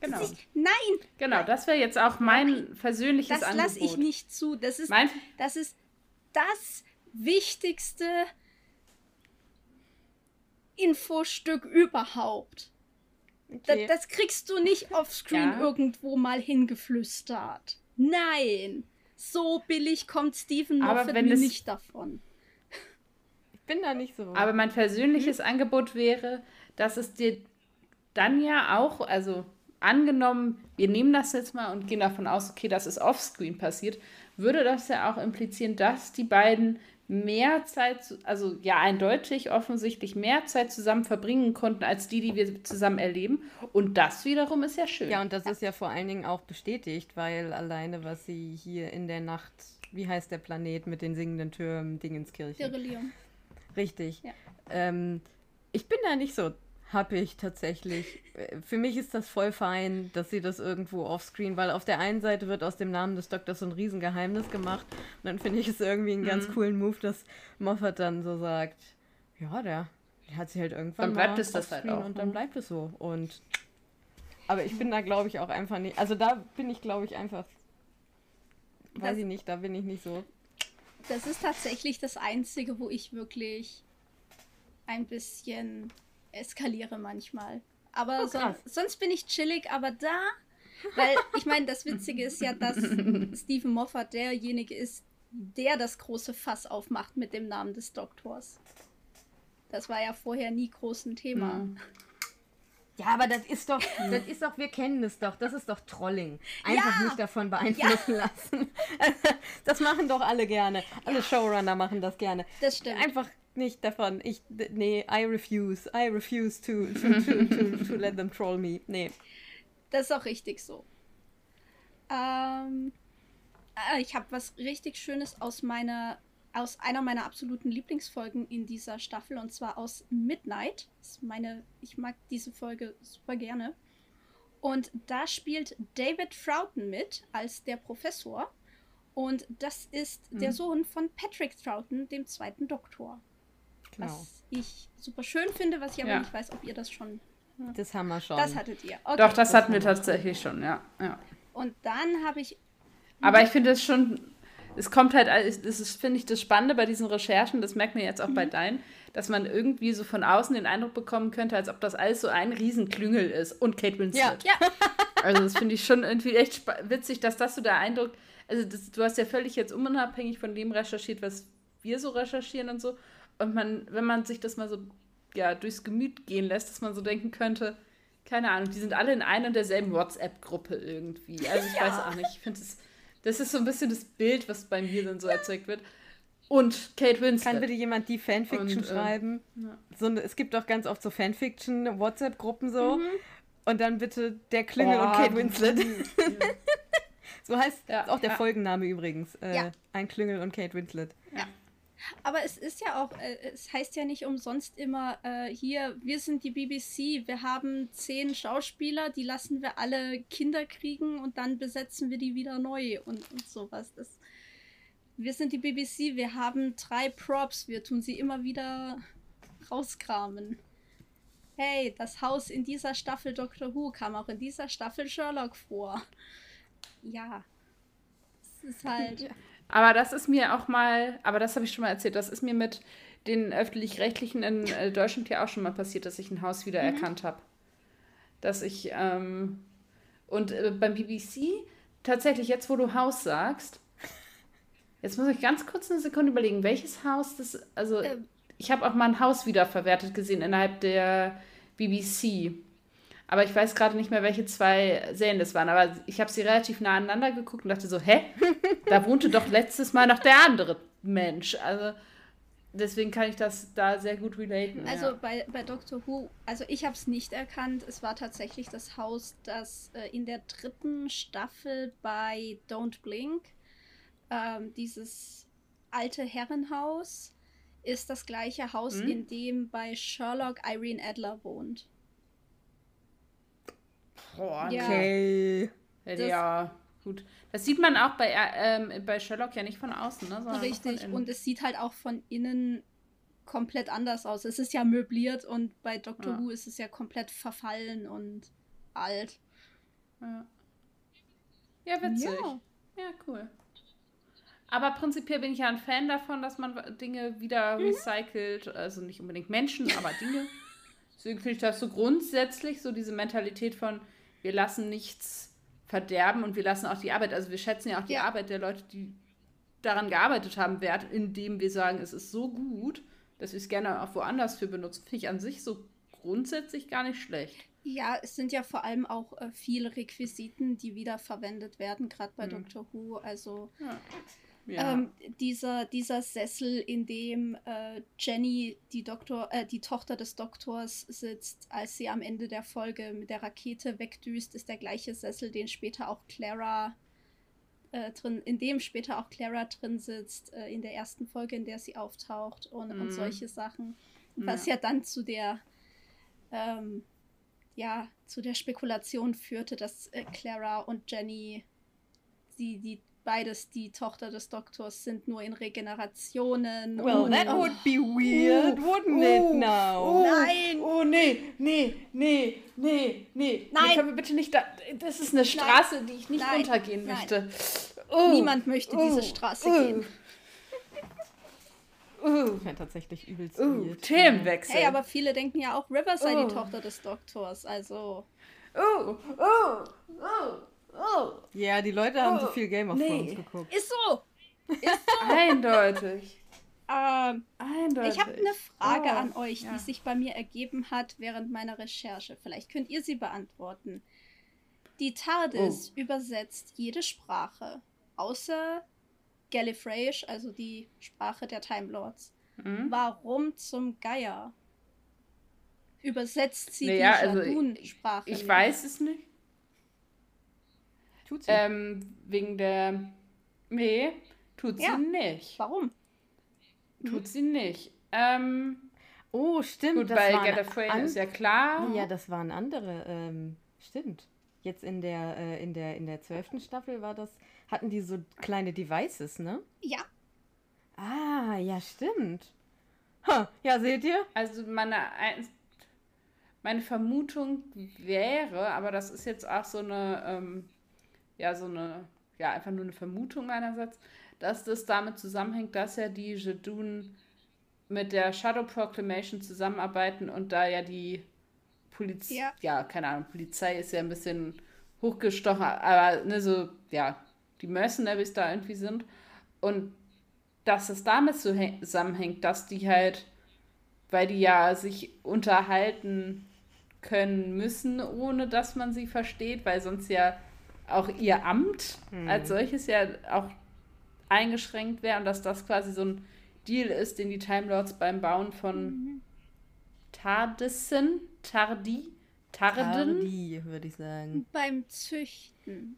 Genau. Ist, nein! Genau, das wäre jetzt auch mein nein, persönliches das Angebot. Das lasse ich nicht zu. Das ist, mein das ist das wichtigste Infostück überhaupt. Okay. Das, das, kriegst du nicht offscreen ja. irgendwo mal hingeflüstert. Nein. So billig kommt Stephen Moffat mir nicht davon. Ich bin da nicht so. Aber mein persönliches hm? Angebot wäre, dass es dir dann ja auch, also angenommen, wir nehmen das jetzt mal und gehen davon aus, okay, das ist offscreen passiert, würde das ja auch implizieren, dass die beiden mehr Zeit, also ja eindeutig offensichtlich mehr Zeit zusammen verbringen konnten als die, die wir zusammen erleben. Und das wiederum ist ja schön. Ja, und das ist ja vor allen Dingen auch bestätigt, weil alleine, was sie hier in der Nacht, wie heißt der Planet mit den singenden Türmen, Dingenskirchen? Derillium. Richtig. Ja. Ähm, ich bin da nicht so habe ich tatsächlich. Für mich ist das voll fein, dass sie das irgendwo offscreen, weil auf der einen Seite wird aus dem Namen des Doktors so ein Riesengeheimnis gemacht. Und dann finde ich es irgendwie einen ganz mhm. coolen Move, dass Moffat dann so sagt, ja, der, der hat sie halt irgendwann. Dann bleibt es das halt auch. Und dann ne? bleibt es so. Und aber ich bin da, glaube ich, auch einfach nicht. Also da bin ich, glaube ich, einfach. Weiß das, ich nicht, da bin ich nicht so. Das ist tatsächlich das Einzige, wo ich wirklich ein bisschen eskaliere manchmal. Aber oh, son sonst bin ich chillig, aber da, weil ich meine, das Witzige ist ja, dass Stephen Moffat derjenige ist, der das große Fass aufmacht mit dem Namen des Doktors. Das war ja vorher nie groß ein Thema. Mhm. Ja, aber das ist doch, das ist doch, wir kennen es doch, das ist doch Trolling. Einfach ja. nicht davon beeinflussen ja. lassen. Das machen doch alle gerne. Alle Showrunner machen das gerne. Das stimmt. Einfach nicht davon. Ich, nee, I refuse. I refuse to, to, to, to, to let them troll me. Nee. Das ist auch richtig so. Ähm, äh, ich habe was richtig Schönes aus meiner aus einer meiner absoluten Lieblingsfolgen in dieser Staffel und zwar aus Midnight. Das ist meine, ich mag diese Folge super gerne. Und da spielt David Troughton mit als der Professor. Und das ist mhm. der Sohn von Patrick Troughton, dem zweiten Doktor. Genau. Was ich super schön finde, was ich aber ja. nicht weiß, ob ihr das schon. Das haben wir schon. Das hattet ihr. Okay. Doch, das, das hatten wir tatsächlich schon, ja. ja. Und dann habe ich. Aber ich finde es schon. Es kommt halt, das ist, finde ich, das Spannende bei diesen Recherchen, das merkt man jetzt auch mhm. bei deinen, dass man irgendwie so von außen den Eindruck bekommen könnte, als ob das alles so ein Riesenklüngel ist. Und Kate Winslet. Ja. ja. Also, das finde ich schon irgendwie echt witzig, dass das so der Eindruck. Also, das, du hast ja völlig jetzt unabhängig von dem recherchiert, was wir so recherchieren und so. Und man, wenn man sich das mal so ja, durchs Gemüt gehen lässt, dass man so denken könnte, keine Ahnung, die sind alle in einer und derselben WhatsApp-Gruppe irgendwie. Also ich ja. weiß auch nicht. Ich finde das, das ist so ein bisschen das Bild, was bei mir dann so ja. erzeugt wird. Und Kate Winslet. Kann bitte jemand die Fanfiction und, äh, schreiben? ja. so, es gibt doch ganz oft so Fanfiction-WhatsApp-Gruppen so. Mhm. Und dann bitte der Klingel oh, und Kate Winslet. so heißt auch der Folgenname übrigens. Äh, ein Klingel und Kate Winslet. Ja. Aber es ist ja auch, äh, es heißt ja nicht umsonst immer, äh, hier, wir sind die BBC, wir haben zehn Schauspieler, die lassen wir alle Kinder kriegen und dann besetzen wir die wieder neu und, und sowas. Das, wir sind die BBC, wir haben drei Props, wir tun sie immer wieder rauskramen. Hey, das Haus in dieser Staffel Doctor Who kam auch in dieser Staffel Sherlock vor. Ja. Es ist halt. Aber das ist mir auch mal, aber das habe ich schon mal erzählt, das ist mir mit den öffentlich-rechtlichen in äh, Deutschland ja auch schon mal passiert, dass ich ein Haus wiedererkannt mhm. habe. Dass ich, ähm, und äh, beim BBC, tatsächlich, jetzt wo du Haus sagst, jetzt muss ich ganz kurz eine Sekunde überlegen, welches Haus das, also ähm. ich habe auch mal ein Haus wiederverwertet gesehen innerhalb der BBC. Aber ich weiß gerade nicht mehr, welche zwei Serien das waren. Aber ich habe sie relativ nah aneinander geguckt und dachte so, hä? Da wohnte doch letztes Mal noch der andere Mensch. Also deswegen kann ich das da sehr gut relaten. Also ja. bei, bei Doctor Who, also ich habe es nicht erkannt. Es war tatsächlich das Haus, das äh, in der dritten Staffel bei Don't Blink, ähm, dieses alte Herrenhaus, ist das gleiche Haus, hm? in dem bei Sherlock Irene Adler wohnt. Boah, okay. Ja, ja, gut. Das sieht man auch bei, ähm, bei Sherlock ja nicht von außen, ne? Richtig, und es sieht halt auch von innen komplett anders aus. Es ist ja möbliert und bei Doctor ja. Who ist es ja komplett verfallen und alt. Ja, ja witzig. Ja. ja, cool. Aber prinzipiell bin ich ja ein Fan davon, dass man Dinge wieder mhm. recycelt. Also nicht unbedingt Menschen, aber Dinge. Deswegen finde ich das so grundsätzlich so diese Mentalität von, wir lassen nichts verderben und wir lassen auch die Arbeit, also wir schätzen ja auch die ja. Arbeit der Leute, die daran gearbeitet haben, wert, indem wir sagen, es ist so gut, dass wir es gerne auch woanders für benutzen. Finde ich an sich so grundsätzlich gar nicht schlecht. Ja, es sind ja vor allem auch äh, viele Requisiten, die wiederverwendet werden, gerade bei hm. Doctor Who. Also ja. Ja. Ähm, dieser, dieser Sessel, in dem äh, Jenny, die, Doktor, äh, die Tochter des Doktors, sitzt, als sie am Ende der Folge mit der Rakete wegdüst, ist der gleiche Sessel, den später auch Clara äh, drin, in dem später auch Clara drin sitzt, äh, in der ersten Folge, in der sie auftaucht und, mm. und mhm. solche Sachen. Was ja. ja dann zu der ähm, ja zu der Spekulation führte, dass äh, Clara und Jenny, die, die beides die Tochter des Doktors sind, nur in Regenerationen. Well, that oh. would be weird, uh, wouldn't uh, it now? Uh, Nein! Oh, nee, nee, nee, nee, nee. Nein! Nee, können wir bitte nicht da. Das ist eine Straße, Nein. die ich nicht Nein. runtergehen Nein. möchte. Niemand möchte diese Straße gehen. Uh. Ja, tatsächlich übelst uh, Themenwechsel. Hey, aber viele denken ja auch, River sei uh. die Tochter des Doktors, also. Oh, oh, oh, oh. Ja, die Leute haben zu oh. viel Game of nee. Thrones geguckt. Ist so. Ist so. Eindeutig. Ähm, Eindeutig. Ich habe eine Frage oh, an euch, ja. die sich bei mir ergeben hat während meiner Recherche. Vielleicht könnt ihr sie beantworten. Die TARDIS oh. übersetzt jede Sprache, außer Gallifreyisch, also die Sprache der Time Lords. Mhm. Warum zum Geier übersetzt sie naja, die Jadun-Sprache? Also ich, ich weiß es nicht. Tut sie. Ähm, wegen der. Nee, tut ja. sie nicht. Warum? Tut mhm. sie nicht. Ähm, oh, stimmt. Gut, bei Gallifrey ist ja klar. Ja, das waren andere. Ähm, stimmt. Jetzt in der, äh, in der, in der zwölften Staffel war das hatten die so kleine Devices, ne? Ja. Ah, ja, stimmt. Ha, ja, seht ihr? Also meine, meine Vermutung wäre, aber das ist jetzt auch so eine, ähm, ja, so eine, ja, einfach nur eine Vermutung meinerseits, dass das damit zusammenhängt, dass ja die Jedun mit der Shadow Proclamation zusammenarbeiten und da ja die Polizei, ja. ja, keine Ahnung, Polizei ist ja ein bisschen hochgestochen, aber ne, so, ja, die Mercenaries da irgendwie sind. Und dass es damit zusammenhängt, dass die halt, weil die ja sich unterhalten können müssen, ohne dass man sie versteht, weil sonst ja auch ihr Amt mhm. als solches ja auch eingeschränkt wäre und dass das quasi so ein Deal ist, den die Time Lords beim Bauen von mhm. Tardissen, Tardi, Tarden, Tardi, würde ich sagen. Beim Züchten.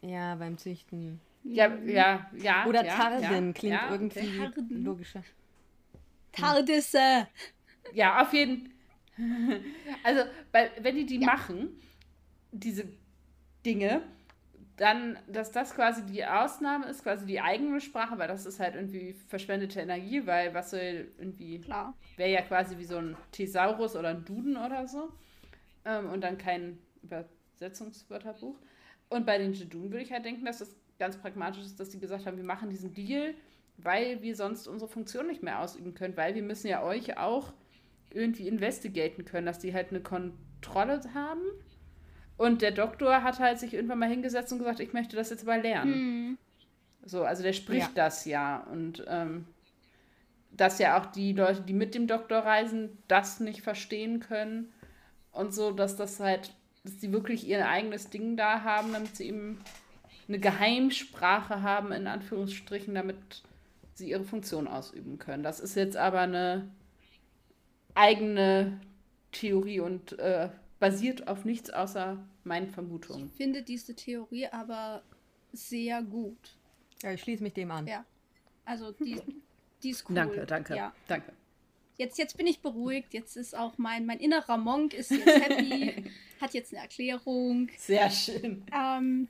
Ja, beim Züchten. Ja, ja, ja. Oder ja, Tarden ja, klingt ja, irgendwie Tarden. logischer. Tardisse. Ja, auf jeden Also, weil, wenn die die ja. machen, diese Dinge, dann, dass das quasi die Ausnahme ist, quasi die eigene Sprache, weil das ist halt irgendwie verschwendete Energie, weil was soll irgendwie. Wäre ja quasi wie so ein Thesaurus oder ein Duden oder so. Ähm, und dann kein Übersetzungswörterbuch. Und bei den Jedun würde ich halt denken, dass das ganz pragmatisch ist, dass die gesagt haben, wir machen diesen Deal, weil wir sonst unsere Funktion nicht mehr ausüben können, weil wir müssen ja euch auch irgendwie investigaten können, dass die halt eine Kontrolle haben. Und der Doktor hat halt sich irgendwann mal hingesetzt und gesagt, ich möchte das jetzt mal lernen. Mhm. So, also der spricht ja. das ja. Und ähm, dass ja auch die Leute, die mit dem Doktor reisen, das nicht verstehen können. Und so, dass das halt dass sie wirklich ihr eigenes Ding da haben, damit sie eben eine Geheimsprache haben, in Anführungsstrichen, damit sie ihre Funktion ausüben können. Das ist jetzt aber eine eigene Theorie und äh, basiert auf nichts außer meinen Vermutungen. Ich finde diese Theorie aber sehr gut. Ja, ich schließe mich dem an. Ja. Also die, die ist cool. Danke, danke. Ja. Danke. Jetzt, jetzt bin ich beruhigt. Jetzt ist auch mein, mein innerer Monk ist jetzt happy, hat jetzt eine Erklärung. Sehr schön. Ähm,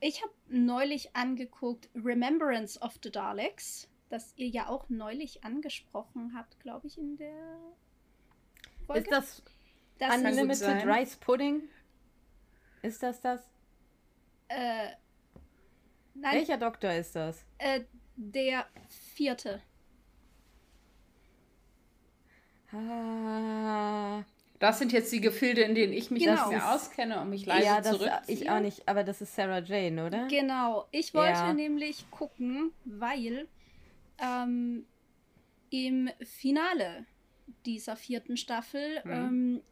ich habe neulich angeguckt Remembrance of the Daleks, das ihr ja auch neulich angesprochen habt, glaube ich, in der Folge. Ist das, das Unlimited Rice Pudding? Ist das das? Äh, nein. Welcher Doktor ist das? Äh, der vierte. Ah. Das sind jetzt die Gefilde, in denen ich mich genau. nicht mehr auskenne und mich leise ja, das, Ich auch nicht, aber das ist Sarah Jane, oder? Genau. Ich wollte ja. nämlich gucken, weil ähm, im Finale dieser vierten Staffel mhm. ähm,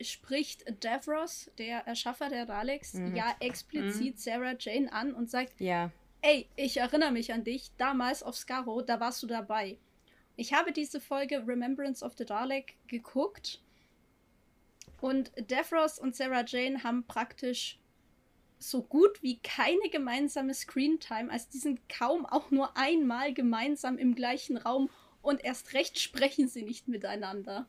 spricht Davros, der Erschaffer der Daleks, mhm. ja explizit mhm. Sarah Jane an und sagt, ja. ey, ich erinnere mich an dich, damals auf Scarrow, da warst du dabei. Ich habe diese Folge Remembrance of the Dalek geguckt und Davros und Sarah Jane haben praktisch so gut wie keine gemeinsame Screentime. Also die sind kaum auch nur einmal gemeinsam im gleichen Raum und erst recht sprechen sie nicht miteinander.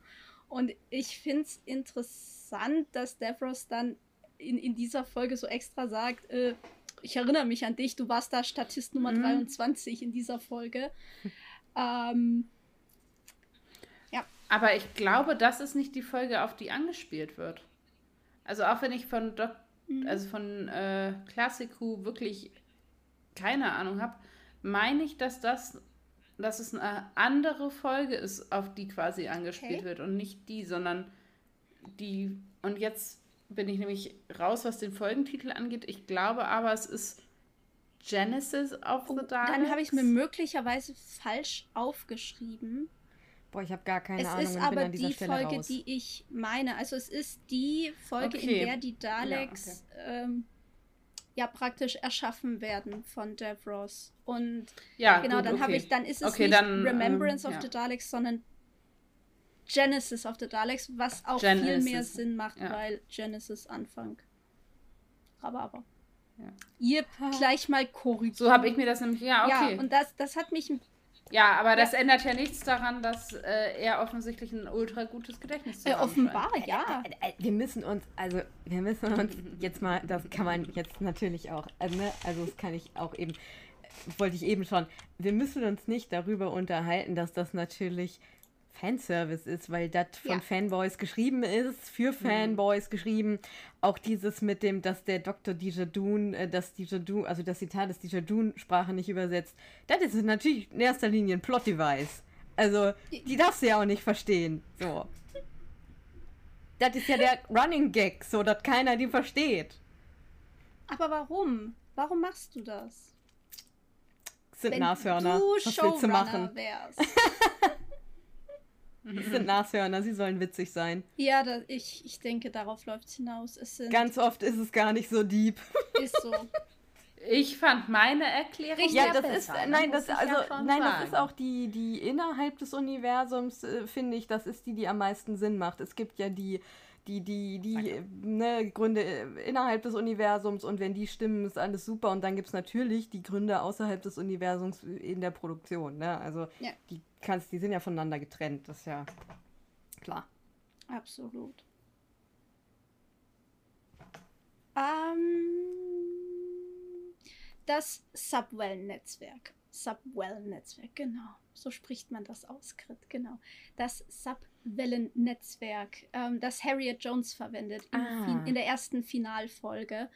Und ich finde es interessant, dass Davros dann in, in dieser Folge so extra sagt, äh, ich erinnere mich an dich, du warst da Statist Nummer mhm. 23 in dieser Folge. ähm, ja. Aber ich glaube, das ist nicht die Folge, auf die angespielt wird. Also auch wenn ich von Doc mhm. also von äh, Classic Who wirklich keine Ahnung habe, meine ich, dass das dass es eine andere Folge ist, auf die quasi angespielt okay. wird und nicht die, sondern die und jetzt bin ich nämlich raus, was den Folgentitel angeht. Ich glaube aber, es ist Genesis of the Dark. Dann habe ich mir möglicherweise falsch aufgeschrieben. Boah, ich habe gar keine es Ahnung. Es ist aber die Stelle Folge, raus. die ich meine. Also es ist die Folge, okay. in der die Daleks ja, okay. ähm, ja praktisch erschaffen werden von Davros. Und ja, genau, gut, dann okay. habe ich, dann ist es nicht dann, Remembrance ähm, of ja. the Daleks, sondern Genesis of the Daleks, was auch Genesis. viel mehr Sinn macht, ja. weil Genesis Anfang. Aber aber. Ja. Ihr gleich mal korrigiert. So habe ich mir das nämlich, ja, okay. Ja, und das, das hat mich ja, aber das ja. ändert ja nichts daran, dass äh, er offensichtlich ein ultra gutes Gedächtnis hat. Äh, offenbar, ja. Äh, äh, wir müssen uns, also wir müssen uns jetzt mal, das kann man jetzt natürlich auch, also, ne, also das kann ich auch eben, wollte ich eben schon, wir müssen uns nicht darüber unterhalten, dass das natürlich Fanservice ist, weil das von ja. Fanboys geschrieben ist, für mhm. Fanboys mhm. geschrieben. Auch dieses mit dem, dass der Dr. Dijadun, äh, dass Dijadun, also das Zitat des Dijadun-Sprache nicht übersetzt, das ist natürlich in erster Linie ein Plot-Device. Also, die darfst du ja auch nicht verstehen. So. Das ist ja der Running Gag, so dass keiner die versteht. Aber warum? Warum machst du das? sind Wenn Nashörner. Du Was willst du machen? Wärst. Das sind Nashörner, sie sollen witzig sein. Ja, das, ich, ich denke, darauf läuft es hinaus. Es sind Ganz oft ist es gar nicht so deep. Ist so. Ich fand meine Erklärung ja, das besser, ist nein, das also ja nein, das ist auch die die innerhalb des Universums äh, finde ich, das ist die, die am meisten Sinn macht. Es gibt ja die die die die okay. ne, Gründe äh, innerhalb des Universums und wenn die stimmen, ist alles super und dann gibt es natürlich die Gründe außerhalb des Universums in der Produktion, ne? Also ja. die kannst, die sind ja voneinander getrennt, das ist ja klar. Absolut. Ähm, das Subwell-Netzwerk. Subwell-Netzwerk, genau. So spricht man das aus, Krit, genau. Das Subwellen-Netzwerk, ähm, das Harriet Jones verwendet ah. in der ersten Finalfolge.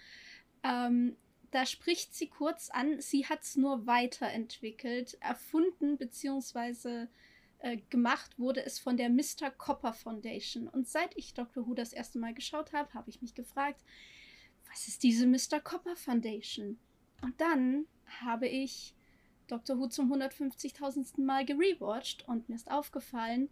Ähm, da spricht sie kurz an, sie hat es nur weiterentwickelt, erfunden bzw. Äh, gemacht wurde es von der Mr. Copper Foundation. Und seit ich Doctor Who das erste Mal geschaut habe, habe ich mich gefragt, was ist diese Mr. Copper Foundation? Und dann habe ich Doctor Who zum 150.000. Mal gerewatcht und mir ist aufgefallen,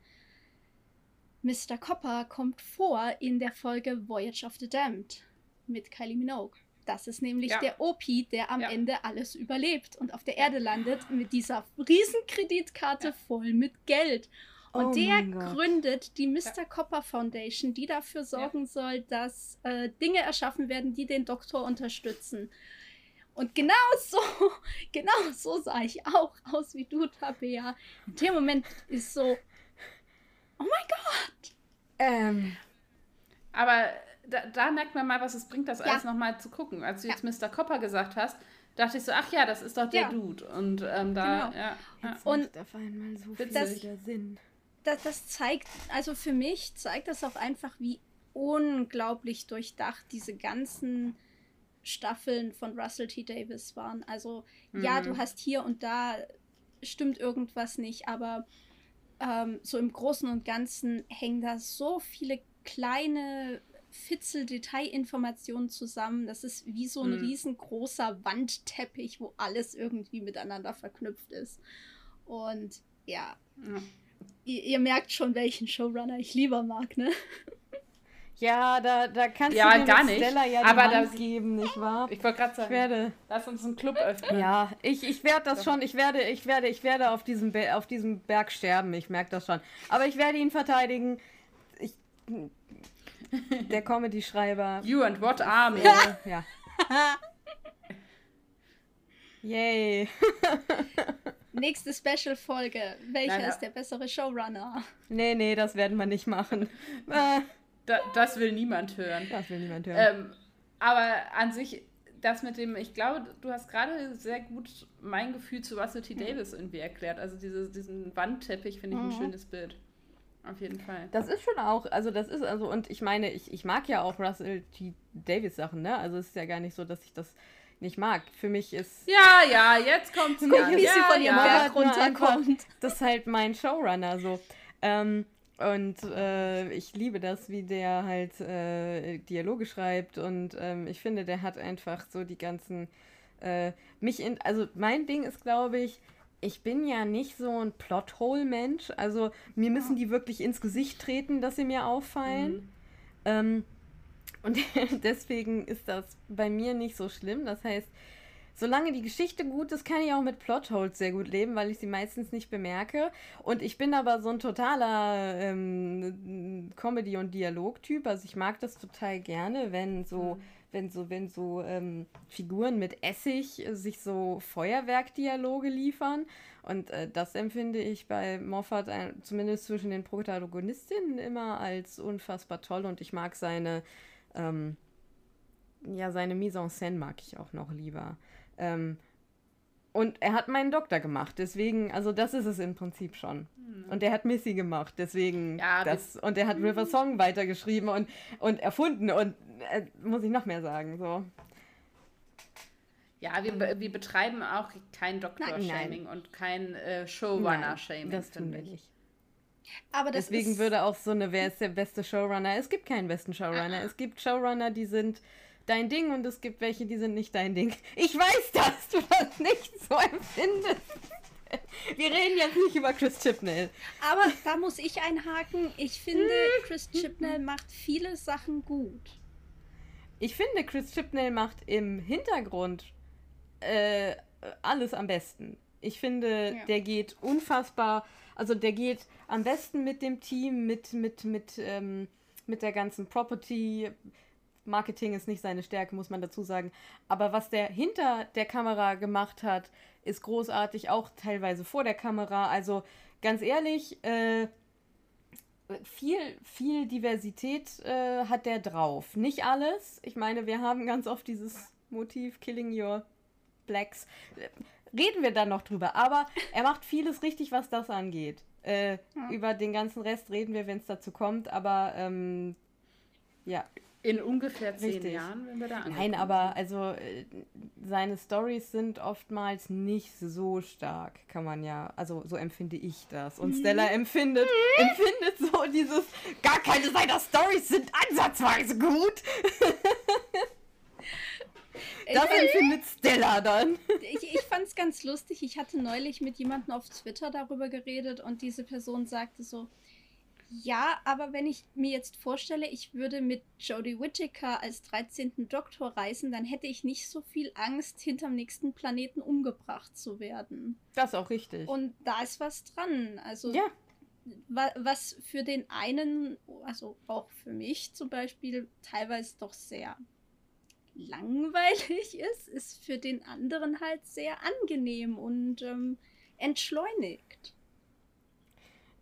Mr. Copper kommt vor in der Folge Voyage of the Damned mit Kylie Minogue. Das ist nämlich ja. der OP, der am ja. Ende alles überlebt und auf der Erde landet mit dieser Riesenkreditkarte ja. voll mit Geld. Und oh der gründet die Mr. Copper Foundation, die dafür sorgen soll, dass äh, Dinge erschaffen werden, die den Doktor unterstützen. Und genau so, genau so sah ich auch aus wie du, Tabea. In dem Moment ist so, oh mein Gott. Ähm, aber da, da, merkt man mal, was es bringt, das ja. alles nochmal zu gucken. Als du jetzt Mr. Copper gesagt hast, dachte ich so, ach ja, das ist doch der ja. Dude. Und ähm, da, genau. ja. Jetzt und auf einmal so viel das, Sinn. Das, das zeigt, also für mich zeigt das auch einfach, wie unglaublich durchdacht diese ganzen Staffeln von Russell T. Davis waren. Also mhm. ja, du hast hier und da stimmt irgendwas nicht, aber ähm, so im Großen und Ganzen hängen da so viele kleine Fitzel Detailinformationen zusammen. Das ist wie so ein mhm. riesengroßer Wandteppich, wo alles irgendwie miteinander verknüpft ist. Und ja, ja. Ihr, ihr, merkt schon, welchen Showrunner ich lieber mag, ne? Ja, da, da kannst ja, du gar nicht. Stella ja aber das geben, nicht wahr? Ich wollte gerade sagen, ich werde, lass uns einen Club öffnen. Ja, ich, ich werde das schon, ich werde, ich werde, ich werde auf diesem, auf diesem Berg sterben, ich merke das schon. Aber ich werde ihn verteidigen. Ich, der Comedy-Schreiber. You and what army? Äh, ja. Yay. Nächste Special-Folge. Welcher Nein, ist der bessere Showrunner? Nee, nee, das werden wir nicht machen. Da, das will niemand hören. Das will niemand hören. Ähm, aber an sich, das mit dem, ich glaube, du hast gerade sehr gut mein Gefühl zu Russell T. Davis irgendwie erklärt. Also diese, diesen Wandteppich finde ich ein mhm. schönes Bild. Auf jeden Fall. Das ist schon auch, also das ist also, und ich meine, ich, ich mag ja auch Russell T. Davis Sachen, ne? Also es ist ja gar nicht so, dass ich das nicht mag. Für mich ist. Ja, ja, jetzt kommt es. Guck, wie ja, sie von ihrem ja. Berg runterkommt. Das ist halt mein Showrunner so. Ähm, und äh, ich liebe das, wie der halt äh, Dialoge schreibt. Und ähm, ich finde, der hat einfach so die ganzen. Äh, mich in. Also mein Ding ist, glaube ich, ich bin ja nicht so ein Plothole-Mensch. Also mir müssen die wirklich ins Gesicht treten, dass sie mir auffallen. Mhm. Ähm, und deswegen ist das bei mir nicht so schlimm. Das heißt, solange die Geschichte gut ist, kann ich auch mit Plotholes sehr gut leben, weil ich sie meistens nicht bemerke. Und ich bin aber so ein totaler ähm, Comedy- und Dialogtyp. Also ich mag das total gerne, wenn so. Mhm wenn so, wenn so ähm, Figuren mit Essig äh, sich so Feuerwerkdialoge liefern. Und äh, das empfinde ich bei Moffat äh, zumindest zwischen den Protagonistinnen immer als unfassbar toll und ich mag seine, ähm, ja, seine Mise en scène mag ich auch noch lieber. Ähm, und er hat meinen Doktor gemacht, deswegen, also das ist es im Prinzip schon. Hm. Und er hat Missy gemacht, deswegen ja, das. Und er hat River Song weitergeschrieben und, und erfunden und äh, muss ich noch mehr sagen. So. Ja, wir, wir betreiben auch kein Doktor-Shaming und kein äh, Showrunner-Shaming. Das tun wir nicht. Aber Deswegen würde auch so eine, wer ist der beste Showrunner? Es gibt keinen besten Showrunner. Ah. Es gibt Showrunner, die sind dein Ding und es gibt welche, die sind nicht dein Ding. Ich weiß, dass du das nicht so empfindest. Wir reden jetzt nicht über Chris Chipnell. Aber da muss ich einhaken. Ich finde, Chris Chipnell macht viele Sachen gut. Ich finde, Chris Chipnell macht im Hintergrund äh, alles am besten. Ich finde, ja. der geht unfassbar, also der geht am besten mit dem Team, mit, mit, mit, ähm, mit der ganzen Property, Marketing ist nicht seine Stärke, muss man dazu sagen. Aber was der hinter der Kamera gemacht hat, ist großartig, auch teilweise vor der Kamera. Also ganz ehrlich, äh, viel, viel Diversität äh, hat der drauf. Nicht alles. Ich meine, wir haben ganz oft dieses Motiv Killing Your Blacks. Reden wir dann noch drüber. Aber er macht vieles richtig, was das angeht. Äh, ja. Über den ganzen Rest reden wir, wenn es dazu kommt. Aber ähm, ja, in ungefähr zehn Richtig. Jahren, wenn wir da angekommen Nein, aber also äh, seine Stories sind oftmals nicht so stark, kann man ja, also so empfinde ich das. Und Stella empfindet, empfindet so dieses, gar keine seiner Stories sind ansatzweise gut. Das empfindet Stella dann. Ich, ich fand es ganz lustig. Ich hatte neulich mit jemandem auf Twitter darüber geredet und diese Person sagte so, ja, aber wenn ich mir jetzt vorstelle, ich würde mit Jodie Whittaker als 13. Doktor reisen, dann hätte ich nicht so viel Angst, hinterm nächsten Planeten umgebracht zu werden. Das ist auch richtig. Und da ist was dran. Also, ja. was für den einen, also auch für mich zum Beispiel, teilweise doch sehr langweilig ist, ist für den anderen halt sehr angenehm und ähm, entschleunigt.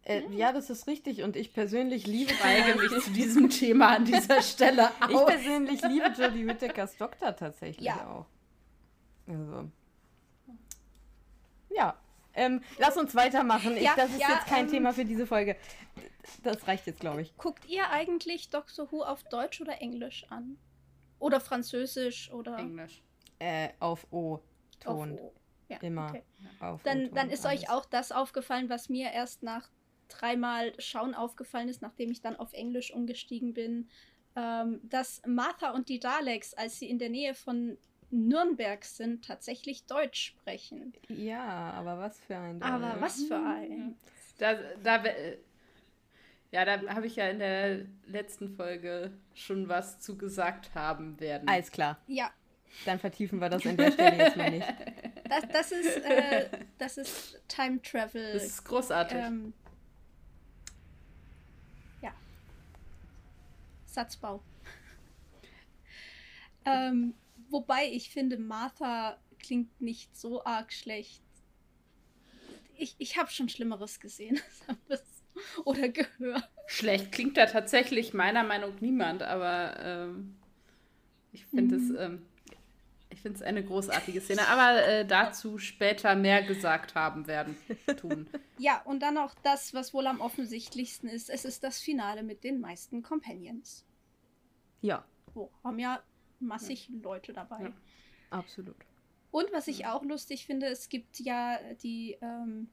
Äh, ja, das ist richtig. Und ich persönlich liebe. Mich zu diesem Thema an dieser Stelle aus. Ich persönlich liebe Jodie Whittakers Doktor tatsächlich ja. auch. Also. Ja. Ähm, lass uns weitermachen. Ich, ja, das ist ja, jetzt kein ähm, Thema für diese Folge. Das reicht jetzt, glaube ich. Guckt ihr eigentlich Doctor Who auf Deutsch oder Englisch an? Oder Französisch oder. Englisch. Äh, auf O-Ton. Ja, Immer. Okay. Auf dann, dann ist alles. euch auch das aufgefallen, was mir erst nach dreimal Schauen aufgefallen ist, nachdem ich dann auf Englisch umgestiegen bin, ähm, dass Martha und die Daleks, als sie in der Nähe von Nürnberg sind, tatsächlich Deutsch sprechen. Ja, aber was für ein. Aber was für ein. Da, da, ja, da habe ich ja in der letzten Folge schon was zu gesagt haben werden. Alles klar. Ja. Dann vertiefen wir das an der Stelle jetzt mal nicht. Das, das ist, äh, das ist Time Travel. Das ist großartig. Ähm, Satzbau. ähm, wobei ich finde, Martha klingt nicht so arg schlecht. ich, ich habe schon Schlimmeres gesehen. Oder gehört. Schlecht klingt da tatsächlich meiner Meinung nach niemand, aber ähm, ich finde es. Mhm. Ähm, finde es eine großartige Szene, aber äh, dazu später mehr gesagt haben werden tun. Ja, und dann auch das, was wohl am offensichtlichsten ist. Es ist das Finale mit den meisten Companions. Ja. Oh, haben ja massig ja. Leute dabei. Ja. Absolut. Und was ich auch lustig finde, es gibt ja die ähm,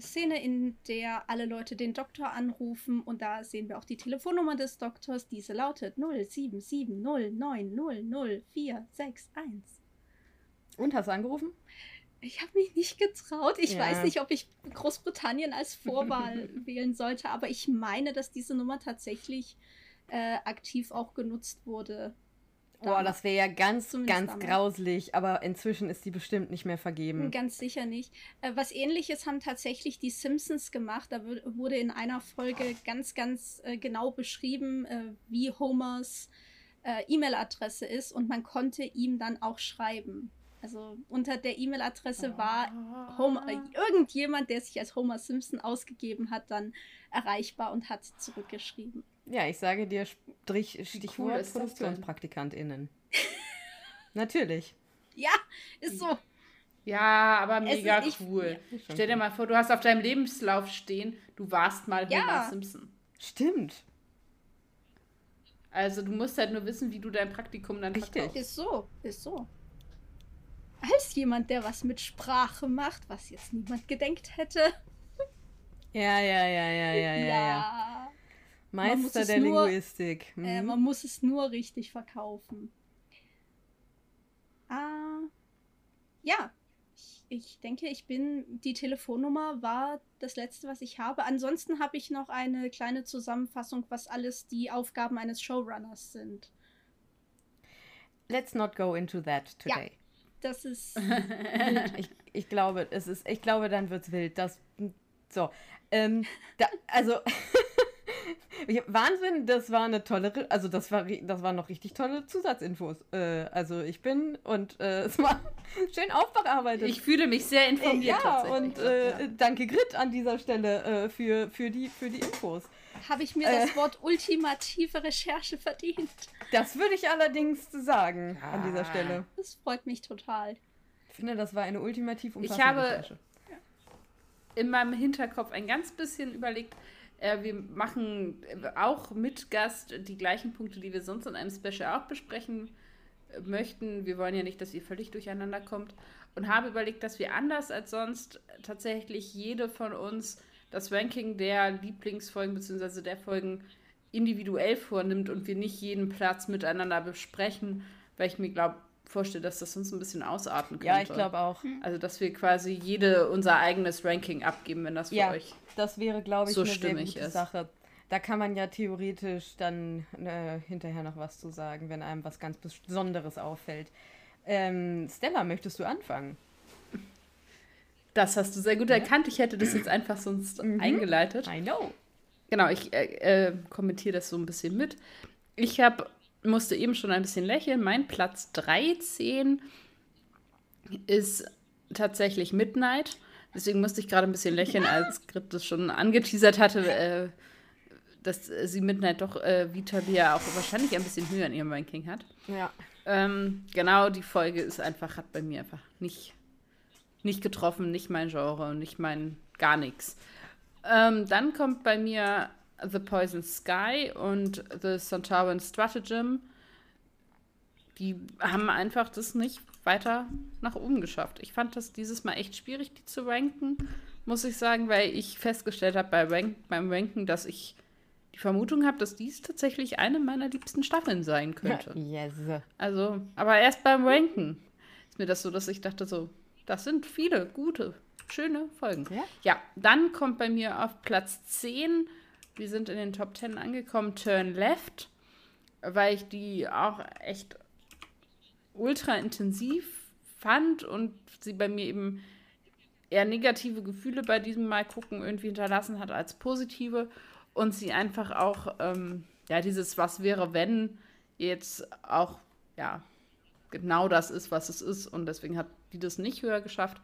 Szene, in der alle Leute den Doktor anrufen und da sehen wir auch die Telefonnummer des Doktors. Diese lautet 0770900461. Und hast du angerufen? Ich habe mich nicht getraut. Ich ja. weiß nicht, ob ich Großbritannien als Vorwahl wählen sollte, aber ich meine, dass diese Nummer tatsächlich äh, aktiv auch genutzt wurde. Boah, das wäre ja ganz, ganz damals. grauslich, aber inzwischen ist die bestimmt nicht mehr vergeben. Ganz sicher nicht. Äh, was ähnliches haben tatsächlich die Simpsons gemacht. Da wurde in einer Folge ganz, ganz äh, genau beschrieben, äh, wie Homers E-Mail-Adresse ist und man konnte ihm dann auch schreiben. Also unter der E-Mail-Adresse war Homer, äh, irgendjemand, der sich als Homer Simpson ausgegeben hat, dann erreichbar und hat zurückgeschrieben. Ja, ich sage dir Strich, Stichwort cool ProduktionspraktikantInnen. Natürlich. Ja, ist so. Ja, aber mega ist, cool. Ich, Stell dir mal vor, du hast auf deinem Lebenslauf stehen, du warst mal ja. Homer Simpson. Stimmt. Also du musst halt nur wissen, wie du dein Praktikum dann Richtig. Verkaufst. Ist so, ist so. Als jemand, der was mit Sprache macht, was jetzt niemand gedenkt hätte. Ja, ja, ja, ja, ja, ja. ja. Meister der nur, Linguistik. Mhm. Äh, man muss es nur richtig verkaufen. Ah, ja, ich, ich, denke, ich bin. Die Telefonnummer war das letzte, was ich habe. Ansonsten habe ich noch eine kleine Zusammenfassung, was alles die Aufgaben eines Showrunners sind. Let's not go into that today. Ja, das ist. ich, ich glaube, es ist. Ich glaube, dann wird's wild. Das. So. Ähm, da, also. Wahnsinn, das war eine tolle, also das war, das waren noch richtig tolle Zusatzinfos. Äh, also ich bin und äh, es war schön aufbearbeitet. Ich fühle mich sehr informiert. Äh, ja, und äh, ja. danke Grit an dieser Stelle äh, für, für, die, für die Infos. Habe ich mir das äh. Wort ultimative Recherche verdient? Das würde ich allerdings sagen ah. an dieser Stelle. Das freut mich total. Ich finde, das war eine ultimativ umfassende ich habe Recherche. In meinem Hinterkopf ein ganz bisschen überlegt, äh, wir machen auch mit Gast die gleichen Punkte, die wir sonst in einem Special auch besprechen äh, möchten. Wir wollen ja nicht, dass ihr völlig durcheinander kommt. Und habe überlegt, dass wir anders als sonst tatsächlich jede von uns das Ranking der Lieblingsfolgen bzw. der Folgen individuell vornimmt und wir nicht jeden Platz miteinander besprechen, weil ich mir glaube, vorstelle, dass das uns ein bisschen ausarten könnte. Ja, ich glaube auch. Also, dass wir quasi jede unser eigenes Ranking abgeben, wenn das für ja, euch das wäre, glaube ich, so eine sehr gute ist. Sache. Da kann man ja theoretisch dann äh, hinterher noch was zu sagen, wenn einem was ganz Besonderes auffällt. Ähm, Stella, möchtest du anfangen? Das hast du sehr gut ja. erkannt. Ich hätte das jetzt einfach sonst mhm. eingeleitet. I know. Genau, ich äh, äh, kommentiere das so ein bisschen mit. Ich hab, musste eben schon ein bisschen lächeln. Mein Platz 13 ist tatsächlich Midnight. Deswegen musste ich gerade ein bisschen lächeln, als Grit das schon angeteasert hatte, äh, dass sie Midnight doch äh, Vitalia auch wahrscheinlich ein bisschen höher in ihrem Ranking hat. Ja. Ähm, genau, die Folge ist einfach, hat bei mir einfach nicht, nicht getroffen, nicht mein Genre und nicht mein gar nichts. Ähm, dann kommt bei mir The Poison Sky und The Centauran Stratagem. Die haben einfach das nicht weiter nach oben geschafft. Ich fand das dieses Mal echt schwierig, die zu ranken, muss ich sagen, weil ich festgestellt habe bei Rank, beim Ranken, dass ich die Vermutung habe, dass dies tatsächlich eine meiner liebsten Staffeln sein könnte. Yes. Also, aber erst beim Ranken ist mir das so, dass ich dachte so, das sind viele gute, schöne Folgen. Ja, ja dann kommt bei mir auf Platz 10, wir sind in den Top 10 angekommen, Turn Left, weil ich die auch echt ultra intensiv fand und sie bei mir eben eher negative Gefühle bei diesem Mal gucken irgendwie hinterlassen hat als positive und sie einfach auch ähm, ja dieses was wäre wenn jetzt auch ja genau das ist was es ist und deswegen hat die das nicht höher geschafft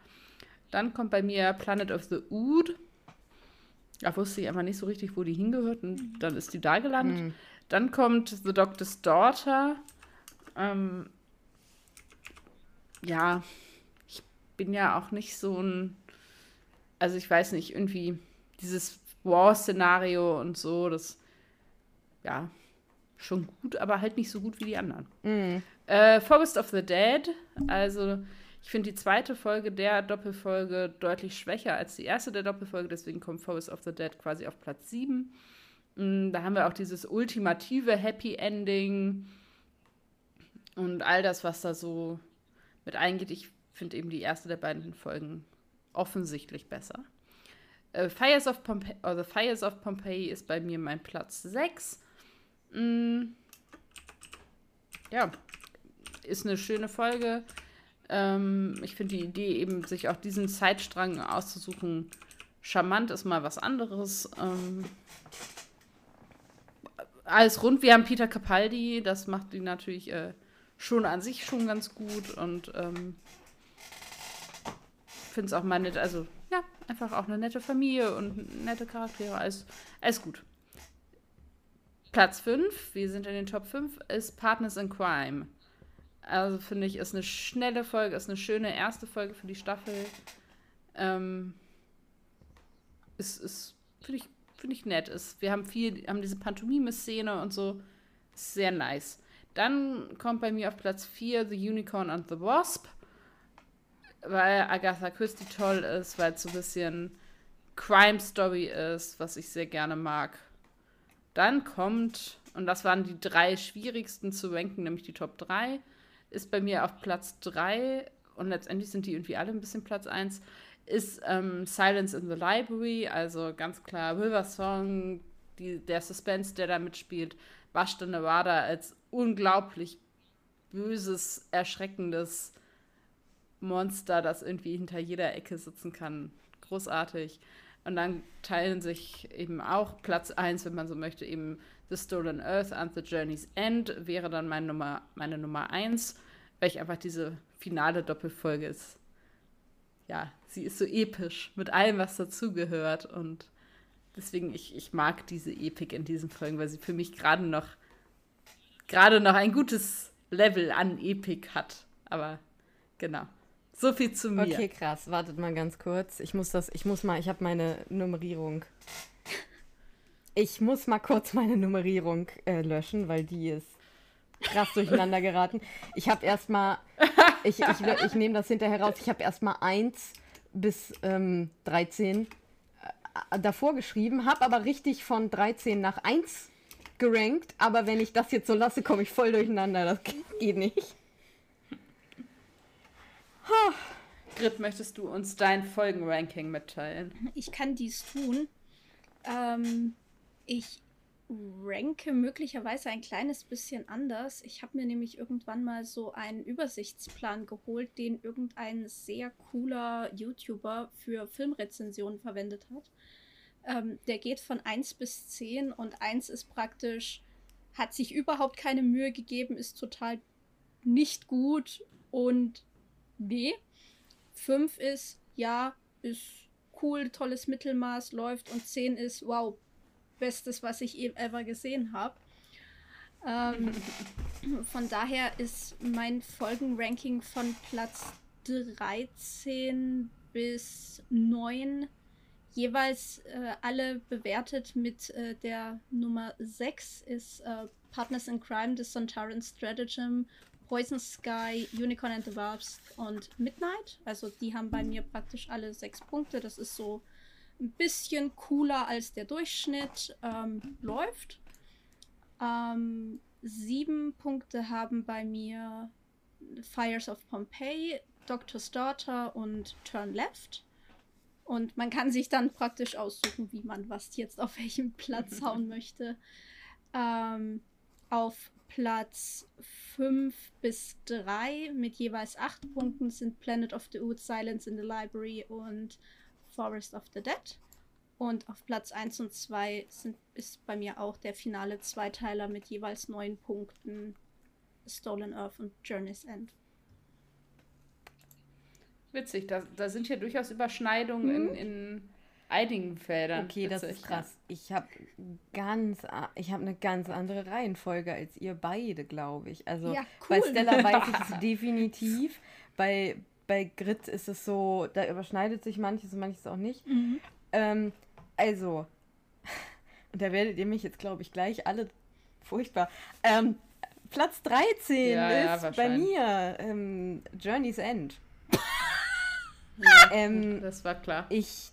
Dann kommt bei mir Planet of the Ood. Da wusste ich einfach nicht so richtig, wo die hingehört und dann ist die da gelandet. Mhm. Dann kommt The Doctor's Daughter. Ähm, ja, ich bin ja auch nicht so ein, also ich weiß nicht, irgendwie dieses War-Szenario und so, das, ja, schon gut, aber halt nicht so gut wie die anderen. Mhm. Äh, Forest of the Dead, also ich finde die zweite Folge der Doppelfolge deutlich schwächer als die erste der Doppelfolge, deswegen kommt Forest of the Dead quasi auf Platz 7. Mhm, da haben wir auch dieses ultimative Happy Ending und all das, was da so mit eingeht. Ich finde eben die erste der beiden Folgen offensichtlich besser. Äh, Fires of Pompeii, also Fires of Pompeii ist bei mir mein Platz 6. Mm, ja, ist eine schöne Folge. Ähm, ich finde die Idee eben, sich auch diesen Zeitstrang auszusuchen, charmant ist mal was anderes. Ähm, alles rund. Wir haben Peter Capaldi, das macht die natürlich äh, schon an sich schon ganz gut und ähm, finde es auch mal nett. Also ja, einfach auch eine nette Familie und nette Charaktere. Alles, alles gut. Platz 5, wir sind in den Top 5, ist Partners in Crime. Also finde ich, ist eine schnelle Folge, ist eine schöne erste Folge für die Staffel. Ähm, ist, ist finde ich, find ich nett. Ist, wir haben viel, haben diese Pantomime-Szene und so. Ist sehr nice. Dann kommt bei mir auf Platz 4 The Unicorn and the Wasp weil Agatha Christie toll ist, weil es so ein bisschen Crime Story ist, was ich sehr gerne mag. Dann kommt, und das waren die drei schwierigsten zu ranken, nämlich die Top 3, ist bei mir auf Platz 3, und letztendlich sind die irgendwie alle ein bisschen Platz 1, ist ähm, Silence in the Library, also ganz klar River Song, die, der Suspense, der da mitspielt, Bashta Nevada als unglaublich böses, erschreckendes Monster, das irgendwie hinter jeder Ecke sitzen kann. Großartig. Und dann teilen sich eben auch Platz 1, wenn man so möchte, eben The Stolen Earth and The Journey's End wäre dann meine Nummer, meine Nummer 1, weil ich einfach diese finale Doppelfolge ist. Ja, sie ist so episch mit allem, was dazugehört. Und deswegen, ich, ich mag diese Epik in diesen Folgen, weil sie für mich gerade noch, gerade noch ein gutes Level an Epik hat. Aber genau. So viel zu mir. Okay, krass. Wartet mal ganz kurz. Ich muss das, ich muss mal, ich habe meine Nummerierung. Ich muss mal kurz meine Nummerierung äh, löschen, weil die ist krass durcheinander geraten. Ich habe erstmal, ich, ich, ich nehme das hinterher raus, ich habe erstmal 1 bis ähm, 13 äh, davor geschrieben, habe aber richtig von 13 nach 1 gerankt, aber wenn ich das jetzt so lasse, komme ich voll durcheinander. Das geht nicht. Grit, möchtest du uns dein Folgenranking mitteilen? Ich kann dies tun. Ähm, ich ranke möglicherweise ein kleines bisschen anders. Ich habe mir nämlich irgendwann mal so einen Übersichtsplan geholt, den irgendein sehr cooler YouTuber für Filmrezensionen verwendet hat. Ähm, der geht von 1 bis 10 und 1 ist praktisch, hat sich überhaupt keine Mühe gegeben, ist total nicht gut und nee. 5 ist, ja, ist cool, tolles Mittelmaß, läuft und 10 ist, wow, bestes, was ich ever gesehen habe. Ähm, von daher ist mein Folgenranking von Platz 13 bis 9 jeweils äh, alle bewertet mit äh, der Nummer 6 ist äh, Partners in Crime, The Sontaran Stratagem Poison Sky, Unicorn and the Wasp und Midnight. Also die haben bei mir praktisch alle sechs Punkte. Das ist so ein bisschen cooler als der Durchschnitt ähm, läuft. Ähm, sieben Punkte haben bei mir Fires of Pompeii, Doctor's Daughter und Turn Left. Und man kann sich dann praktisch aussuchen, wie man was jetzt auf welchem Platz hauen möchte. Ähm, auf Platz 5 bis 3 mit jeweils 8 Punkten sind Planet of the Ood, Silence in the Library und Forest of the Dead. Und auf Platz 1 und 2 sind, ist bei mir auch der finale Zweiteiler mit jeweils 9 Punkten Stolen Earth und Journey's End. Witzig, da, da sind ja durchaus Überschneidungen mhm. in, in einigen Feldern. Okay, Witzig, das ist krass. Ja. Ich habe ganz, ich habe eine ganz andere Reihenfolge als ihr beide, glaube ich. Also ja, cool. bei Stella weiß ich es definitiv. Bei, bei Grit ist es so, da überschneidet sich manches und manches auch nicht. Mhm. Ähm, also, und da werdet ihr mich jetzt, glaube ich, gleich alle furchtbar. Ähm, Platz 13 ja, ist ja, bei mir ähm, Journey's End. ja, ähm, das war klar. Ich,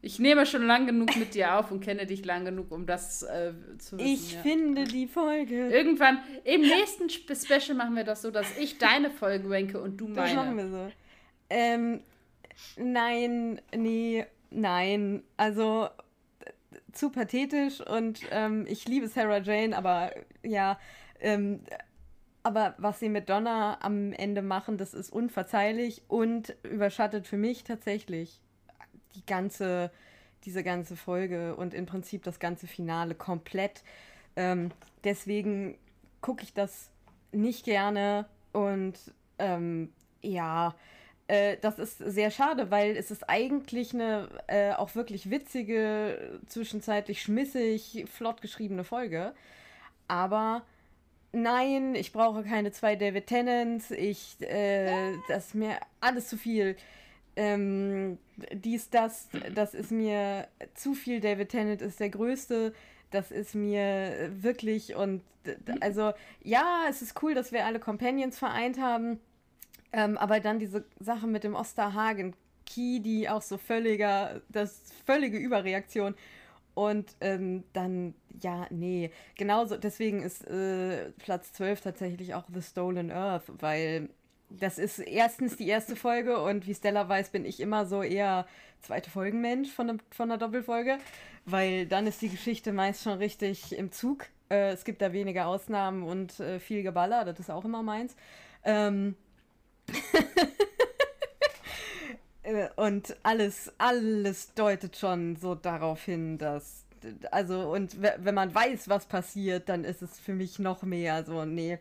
ich nehme schon lang genug mit dir auf und kenne dich lang genug, um das äh, zu wissen. Ich ja. finde die Folge. Irgendwann, im nächsten Special machen wir das so, dass ich deine Folge ranke und du meine. Das machen wir so. Ähm, nein, nee, nein. Also zu pathetisch und ähm, ich liebe Sarah Jane, aber ja, ähm, aber was sie mit Donna am Ende machen, das ist unverzeihlich und überschattet für mich tatsächlich die ganze, diese ganze Folge und im Prinzip das ganze Finale komplett. Ähm, deswegen gucke ich das nicht gerne und ähm, ja, äh, das ist sehr schade, weil es ist eigentlich eine äh, auch wirklich witzige, zwischenzeitlich schmissig, flott geschriebene Folge. Aber nein, ich brauche keine zwei David Tennants, ich, äh, das ist mir alles zu viel. Ähm, dies, das, das ist mir zu viel. David Tennant ist der Größte. Das ist mir wirklich und also ja, es ist cool, dass wir alle Companions vereint haben. Ähm, aber dann diese Sache mit dem Osterhagen Key, die auch so völliger, das völlige Überreaktion. Und ähm, dann, ja, nee, genauso, deswegen ist äh, Platz 12 tatsächlich auch The Stolen Earth, weil das ist erstens die erste Folge und wie Stella weiß, bin ich immer so eher zweite Folgenmensch von, ne, von einer Doppelfolge, weil dann ist die Geschichte meist schon richtig im Zug. Äh, es gibt da weniger Ausnahmen und äh, viel Geballer, das ist auch immer meins. Ähm, äh, und alles, alles deutet schon so darauf hin, dass. Also, und wenn man weiß, was passiert, dann ist es für mich noch mehr so, nee.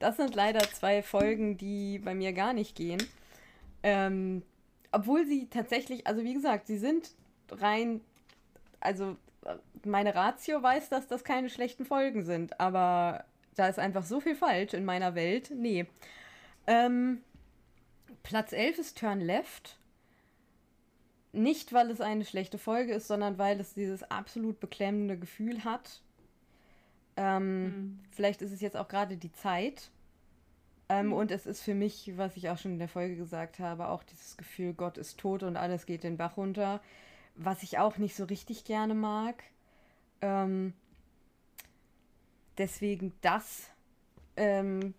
Das sind leider zwei Folgen, die bei mir gar nicht gehen. Ähm, obwohl sie tatsächlich, also wie gesagt, sie sind rein, also meine Ratio weiß, dass das keine schlechten Folgen sind, aber da ist einfach so viel falsch in meiner Welt. Nee. Ähm, Platz 11 ist Turn Left. Nicht, weil es eine schlechte Folge ist, sondern weil es dieses absolut beklemmende Gefühl hat. Ähm, mhm. Vielleicht ist es jetzt auch gerade die Zeit. Ähm, mhm. Und es ist für mich, was ich auch schon in der Folge gesagt habe, auch dieses Gefühl, Gott ist tot und alles geht den Bach runter. Was ich auch nicht so richtig gerne mag. Ähm, deswegen das. Ähm,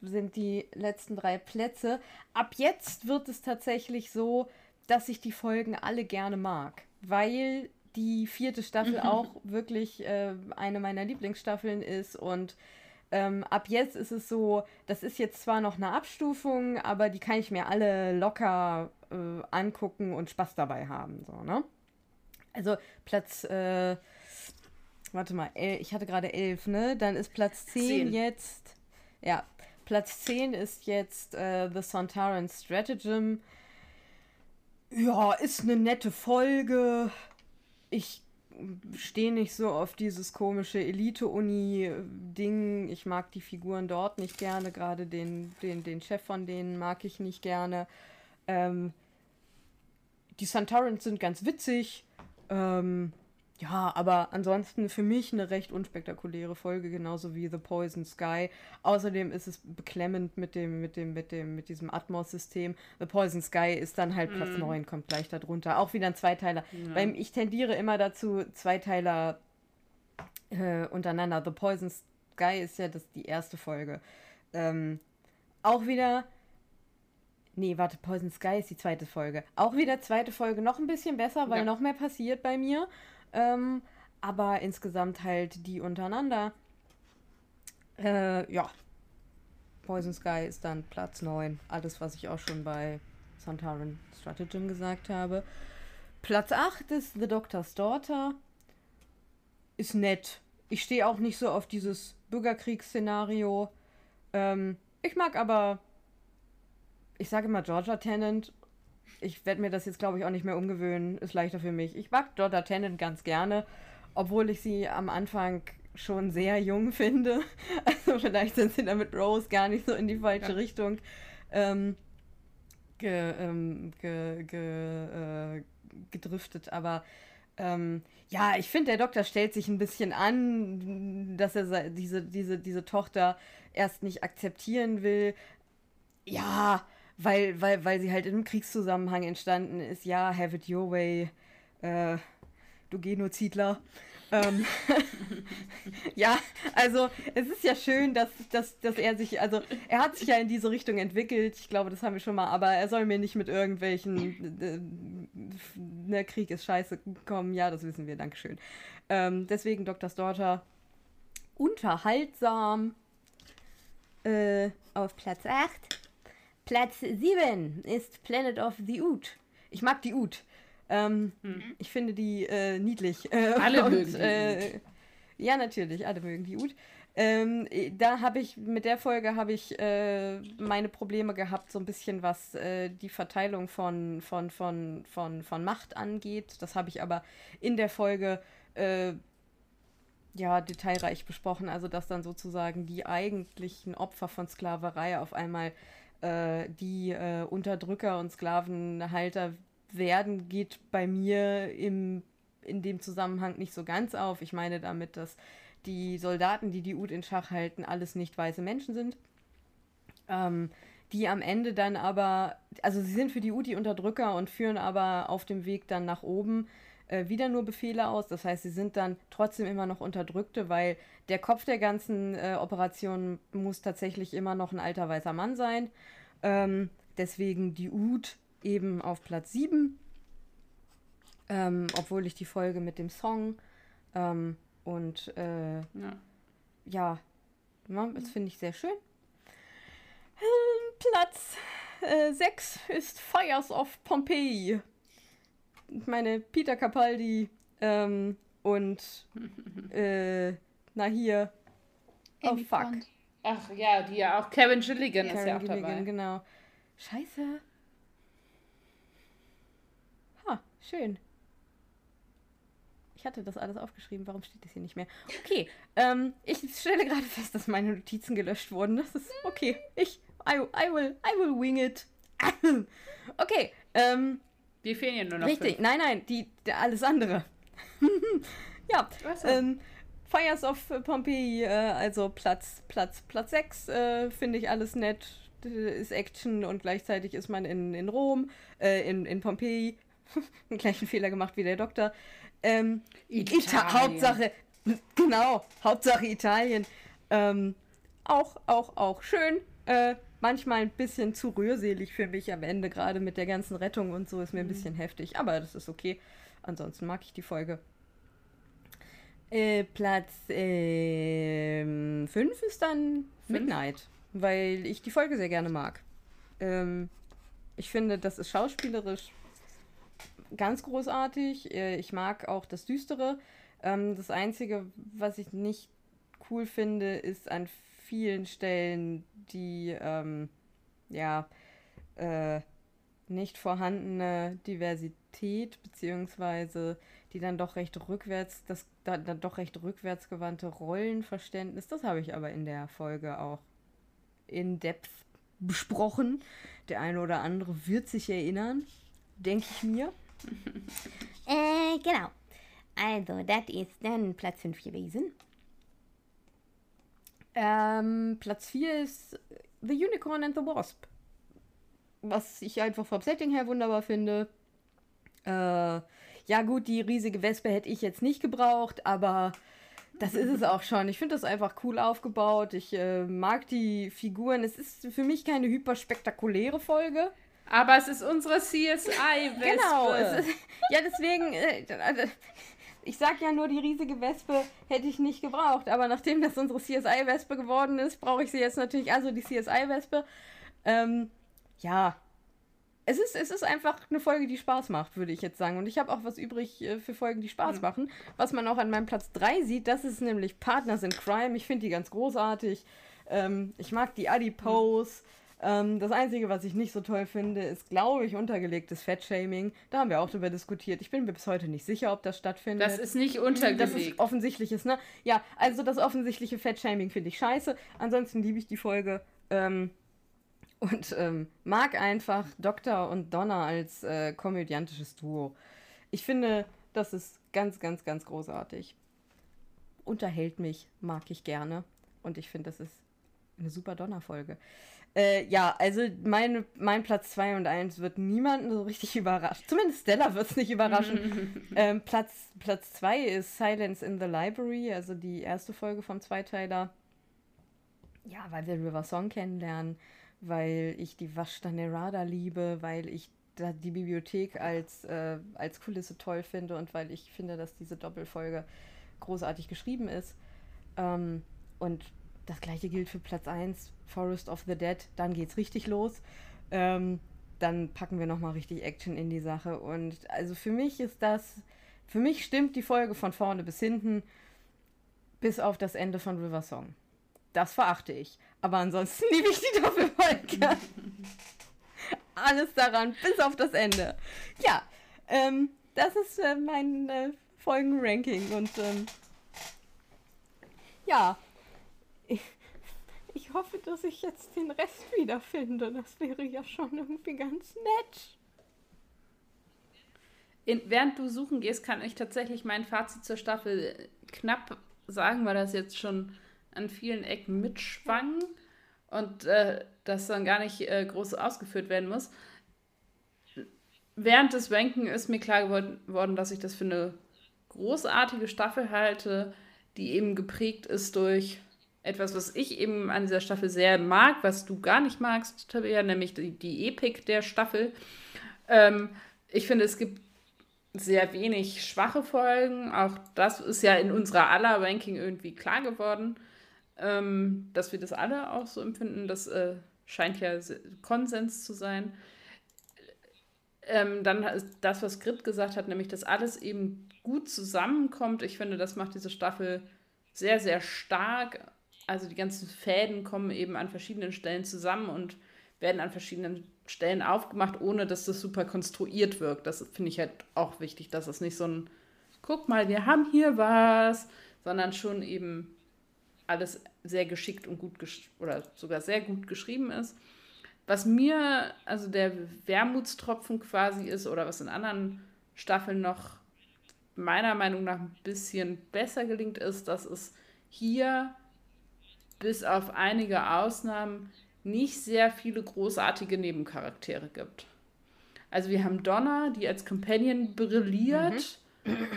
sind die letzten drei Plätze. Ab jetzt wird es tatsächlich so, dass ich die Folgen alle gerne mag, weil die vierte Staffel mhm. auch wirklich äh, eine meiner Lieblingsstaffeln ist und ähm, ab jetzt ist es so, das ist jetzt zwar noch eine Abstufung, aber die kann ich mir alle locker äh, angucken und Spaß dabei haben. So, ne? Also Platz, äh, warte mal, ich hatte gerade elf, ne? Dann ist Platz zehn, zehn. jetzt. Ja, Platz 10 ist jetzt äh, The Sontaran Stratagem. Ja, ist eine nette Folge. Ich stehe nicht so auf dieses komische Elite-Uni-Ding. Ich mag die Figuren dort nicht gerne. Gerade den, den, den Chef von denen mag ich nicht gerne. Ähm, die Santarans sind ganz witzig. Ähm, ja, aber ansonsten für mich eine recht unspektakuläre Folge, genauso wie The Poison Sky. Außerdem ist es beklemmend mit dem, mit dem, mit dem, mit diesem Atmos-System. The Poison Sky ist dann halt Platz mm. 9, kommt gleich darunter. Auch wieder ein Zweiteiler. Ja. Weil ich tendiere immer dazu, Zweiteiler äh, untereinander. The Poison Sky ist ja das, die erste Folge. Ähm, auch wieder. Nee, warte, Poison Sky ist die zweite Folge. Auch wieder zweite Folge noch ein bisschen besser, weil ja. noch mehr passiert bei mir. Ähm, aber insgesamt halt die untereinander. Äh, ja. Poison Sky ist dann Platz 9. Alles, was ich auch schon bei Santaran Stratagem gesagt habe. Platz 8 ist The Doctor's Daughter. Ist nett. Ich stehe auch nicht so auf dieses Bürgerkriegsszenario. Ähm, ich mag aber. ich sage immer Georgia Tennant. Ich werde mir das jetzt, glaube ich, auch nicht mehr umgewöhnen. Ist leichter für mich. Ich mag Georgia Tennant ganz gerne, obwohl ich sie am Anfang schon sehr jung finde. Also vielleicht sind sie da mit Rose gar nicht so in die falsche ja. Richtung ähm, ge, ähm, ge, ge, äh, gedriftet. Aber ähm, ja, ich finde, der Doktor stellt sich ein bisschen an, dass er diese, diese, diese Tochter erst nicht akzeptieren will. Ja, weil, weil, weil sie halt in einem Kriegszusammenhang entstanden ist. Ja, have it your way, äh, du Genozidler. Ähm, ja, also es ist ja schön, dass, dass, dass er sich, also er hat sich ja in diese Richtung entwickelt. Ich glaube, das haben wir schon mal, aber er soll mir nicht mit irgendwelchen, äh, ne, Krieg ist scheiße kommen. Ja, das wissen wir, Dankeschön. Ähm, deswegen Dr. Daughter unterhaltsam äh, auf Platz 8. Platz 7 ist Planet of the Oot. Ich mag die Oot. Ähm, mhm. Ich finde die äh, niedlich. Äh, alle und, mögen die äh, Ja, natürlich, alle mögen die Ut. Ähm, da habe ich, mit der Folge habe ich äh, meine Probleme gehabt, so ein bisschen was äh, die Verteilung von, von, von, von, von Macht angeht. Das habe ich aber in der Folge äh, ja, detailreich besprochen. Also, dass dann sozusagen die eigentlichen Opfer von Sklaverei auf einmal äh, die äh, Unterdrücker und Sklavenhalter werden geht bei mir im, in dem Zusammenhang nicht so ganz auf. Ich meine damit, dass die Soldaten, die die Ud in Schach halten, alles nicht weiße Menschen sind. Ähm, die am Ende dann aber, also sie sind für die Ud die Unterdrücker und führen aber auf dem Weg dann nach oben äh, wieder nur Befehle aus. Das heißt, sie sind dann trotzdem immer noch Unterdrückte, weil der Kopf der ganzen äh, Operation muss tatsächlich immer noch ein alter weißer Mann sein. Ähm, deswegen die Ud eben auf Platz 7. Ähm, obwohl ich die Folge mit dem Song ähm, und äh, ja, ja ne, das finde ich sehr schön. Ähm, Platz 6 äh, ist Fires of Pompeii. Ich meine, Peter Capaldi ähm, und äh, na hier. Oh fuck. Ach ja, die ja auch Kevin Gilligan ja, ist ja auch Gilligan, dabei. Genau. Scheiße. Schön. Ich hatte das alles aufgeschrieben, warum steht das hier nicht mehr? Okay, ähm, ich stelle gerade fest, dass meine Notizen gelöscht wurden. Das ist okay. Ich, I, I, will, I will wing it. okay, ähm. Die fehlen ja nur noch. Richtig, fünf. nein, nein, die, die, alles andere. ja, ähm, Fires of Pompeii, äh, also Platz, Platz, Platz 6, äh, finde ich alles nett. Ist Action und gleichzeitig ist man in, in Rom, äh, in, in Pompeii, den gleichen Fehler gemacht wie der Doktor. Ähm, Ita Hauptsache, genau, Hauptsache Italien. Ähm, auch, auch, auch schön. Manchmal ein bisschen zu rührselig für mich am Ende, gerade mit der ganzen Rettung und so, ist mir ein mhm. bisschen heftig. Aber das ist okay. Ansonsten mag ich die Folge. Äh, Platz 5 äh, ist dann Midnight, weil ich die Folge sehr gerne mag. Ähm, ich finde, das ist schauspielerisch ganz großartig. Äh, ich mag auch das Düstere. Ähm, das Einzige, was ich nicht cool finde, ist an vielen Stellen die, ähm, ja, äh, nicht vorhandene Diversität, beziehungsweise die dann doch recht rückwärts, das dann, dann doch recht rückwärtsgewandte Rollenverständnis. Das habe ich aber in der Folge auch in Depth besprochen. Der eine oder andere wird sich erinnern, denke ich mir. äh, genau. Also, das ist dann Platz 5 gewesen. Ähm, Platz 4 ist The Unicorn and the Wasp. Was ich einfach vom Setting her wunderbar finde. Äh, ja, gut, die riesige Wespe hätte ich jetzt nicht gebraucht, aber das ist es auch schon. Ich finde das einfach cool aufgebaut. Ich äh, mag die Figuren. Es ist für mich keine hyperspektakuläre Folge. Aber es ist unsere CSI-Wespe. Genau. Ist, ja, deswegen, äh, ich sag ja nur, die riesige Wespe hätte ich nicht gebraucht. Aber nachdem das unsere CSI-Wespe geworden ist, brauche ich sie jetzt natürlich. Also die CSI-Wespe. Ähm, ja. Es ist, es ist einfach eine Folge, die Spaß macht, würde ich jetzt sagen. Und ich habe auch was übrig äh, für Folgen, die Spaß mhm. machen. Was man auch an meinem Platz 3 sieht, das ist nämlich Partners in Crime. Ich finde die ganz großartig. Ähm, ich mag die Adipose. Mhm Ähm, das Einzige, was ich nicht so toll finde, ist, glaube ich, untergelegtes Fettshaming. Da haben wir auch drüber diskutiert. Ich bin mir bis heute nicht sicher, ob das stattfindet. Das ist nicht untergelegt. Das ist offensichtliches, ne? Ja, also das offensichtliche Fettshaming finde ich scheiße. Ansonsten liebe ich die Folge. Ähm, und ähm, mag einfach Doktor und Donna als äh, komödiantisches Duo. Ich finde, das ist ganz, ganz, ganz großartig. Unterhält mich, mag ich gerne. Und ich finde, das ist eine super Donnerfolge. Äh, ja, also mein, mein Platz 2 und 1 wird niemanden so richtig überraschen. Zumindest Stella wird es nicht überraschen. ähm, Platz 2 ist Silence in the Library, also die erste Folge vom Zweiteiler. Ja, weil wir River Song kennenlernen, weil ich die Vashta liebe, weil ich die Bibliothek als, äh, als Kulisse toll finde und weil ich finde, dass diese Doppelfolge großartig geschrieben ist. Ähm, und das gleiche gilt für Platz 1, Forest of the Dead. Dann geht's richtig los. Ähm, dann packen wir nochmal richtig Action in die Sache. Und also für mich ist das, für mich stimmt die Folge von vorne bis hinten, bis auf das Ende von River Song. Das verachte ich. Aber ansonsten liebe ich die Doppelfolge. Alles daran, bis auf das Ende. Ja, ähm, das ist äh, mein äh, Folgenranking. Und ähm, ja, ich hoffe, dass ich jetzt den Rest wiederfinde. Das wäre ja schon irgendwie ganz nett. In, während du suchen gehst, kann ich tatsächlich mein Fazit zur Staffel knapp sagen, weil das jetzt schon an vielen Ecken mitschwang und äh, das dann gar nicht äh, groß ausgeführt werden muss. Während des Ranken ist mir klar geworden, dass ich das für eine großartige Staffel halte, die eben geprägt ist durch etwas, was ich eben an dieser Staffel sehr mag, was du gar nicht magst, Tabea, nämlich die, die Epik der Staffel. Ähm, ich finde, es gibt sehr wenig schwache Folgen. Auch das ist ja in unserer aller Ranking irgendwie klar geworden, ähm, dass wir das alle auch so empfinden. Das äh, scheint ja Konsens zu sein. Ähm, dann das, was Grit gesagt hat, nämlich, dass alles eben gut zusammenkommt. Ich finde, das macht diese Staffel sehr, sehr stark also die ganzen Fäden kommen eben an verschiedenen Stellen zusammen und werden an verschiedenen Stellen aufgemacht, ohne dass das super konstruiert wirkt. Das finde ich halt auch wichtig, dass es nicht so ein, guck mal, wir haben hier was, sondern schon eben alles sehr geschickt und gut oder sogar sehr gut geschrieben ist. Was mir, also der Wermutstropfen quasi ist, oder was in anderen Staffeln noch meiner Meinung nach ein bisschen besser gelingt, ist, dass es hier bis auf einige Ausnahmen nicht sehr viele großartige Nebencharaktere gibt. Also wir haben Donna, die als Companion brilliert, mhm.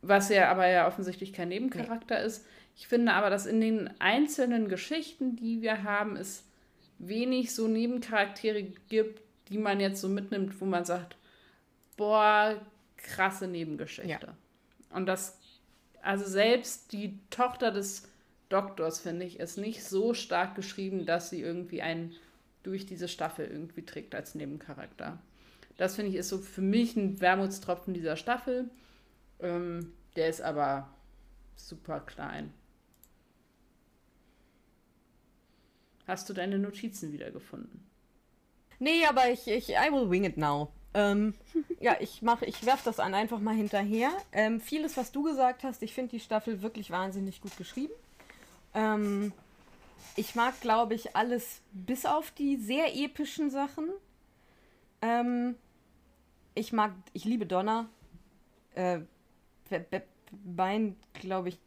was ja aber ja offensichtlich kein Nebencharakter nee. ist. Ich finde aber, dass in den einzelnen Geschichten, die wir haben, es wenig so Nebencharaktere gibt, die man jetzt so mitnimmt, wo man sagt, boah, krasse Nebengeschichte. Ja. Und das also selbst die Tochter des Doktors, finde ich, ist nicht so stark geschrieben, dass sie irgendwie einen durch diese Staffel irgendwie trägt als Nebencharakter. Das finde ich ist so für mich ein Wermutstropfen dieser Staffel. Ähm, der ist aber super klein. Hast du deine Notizen wiedergefunden? Nee, aber ich, ich, I will wing it now. Ähm, ja, ich mache, ich werfe das an einfach mal hinterher. Ähm, vieles, was du gesagt hast, ich finde die Staffel wirklich wahnsinnig gut geschrieben. Ähm, ich mag, glaube ich, alles bis auf die sehr epischen Sachen. Ähm, ich mag, ich liebe Donner. Äh, mein, glaube ich,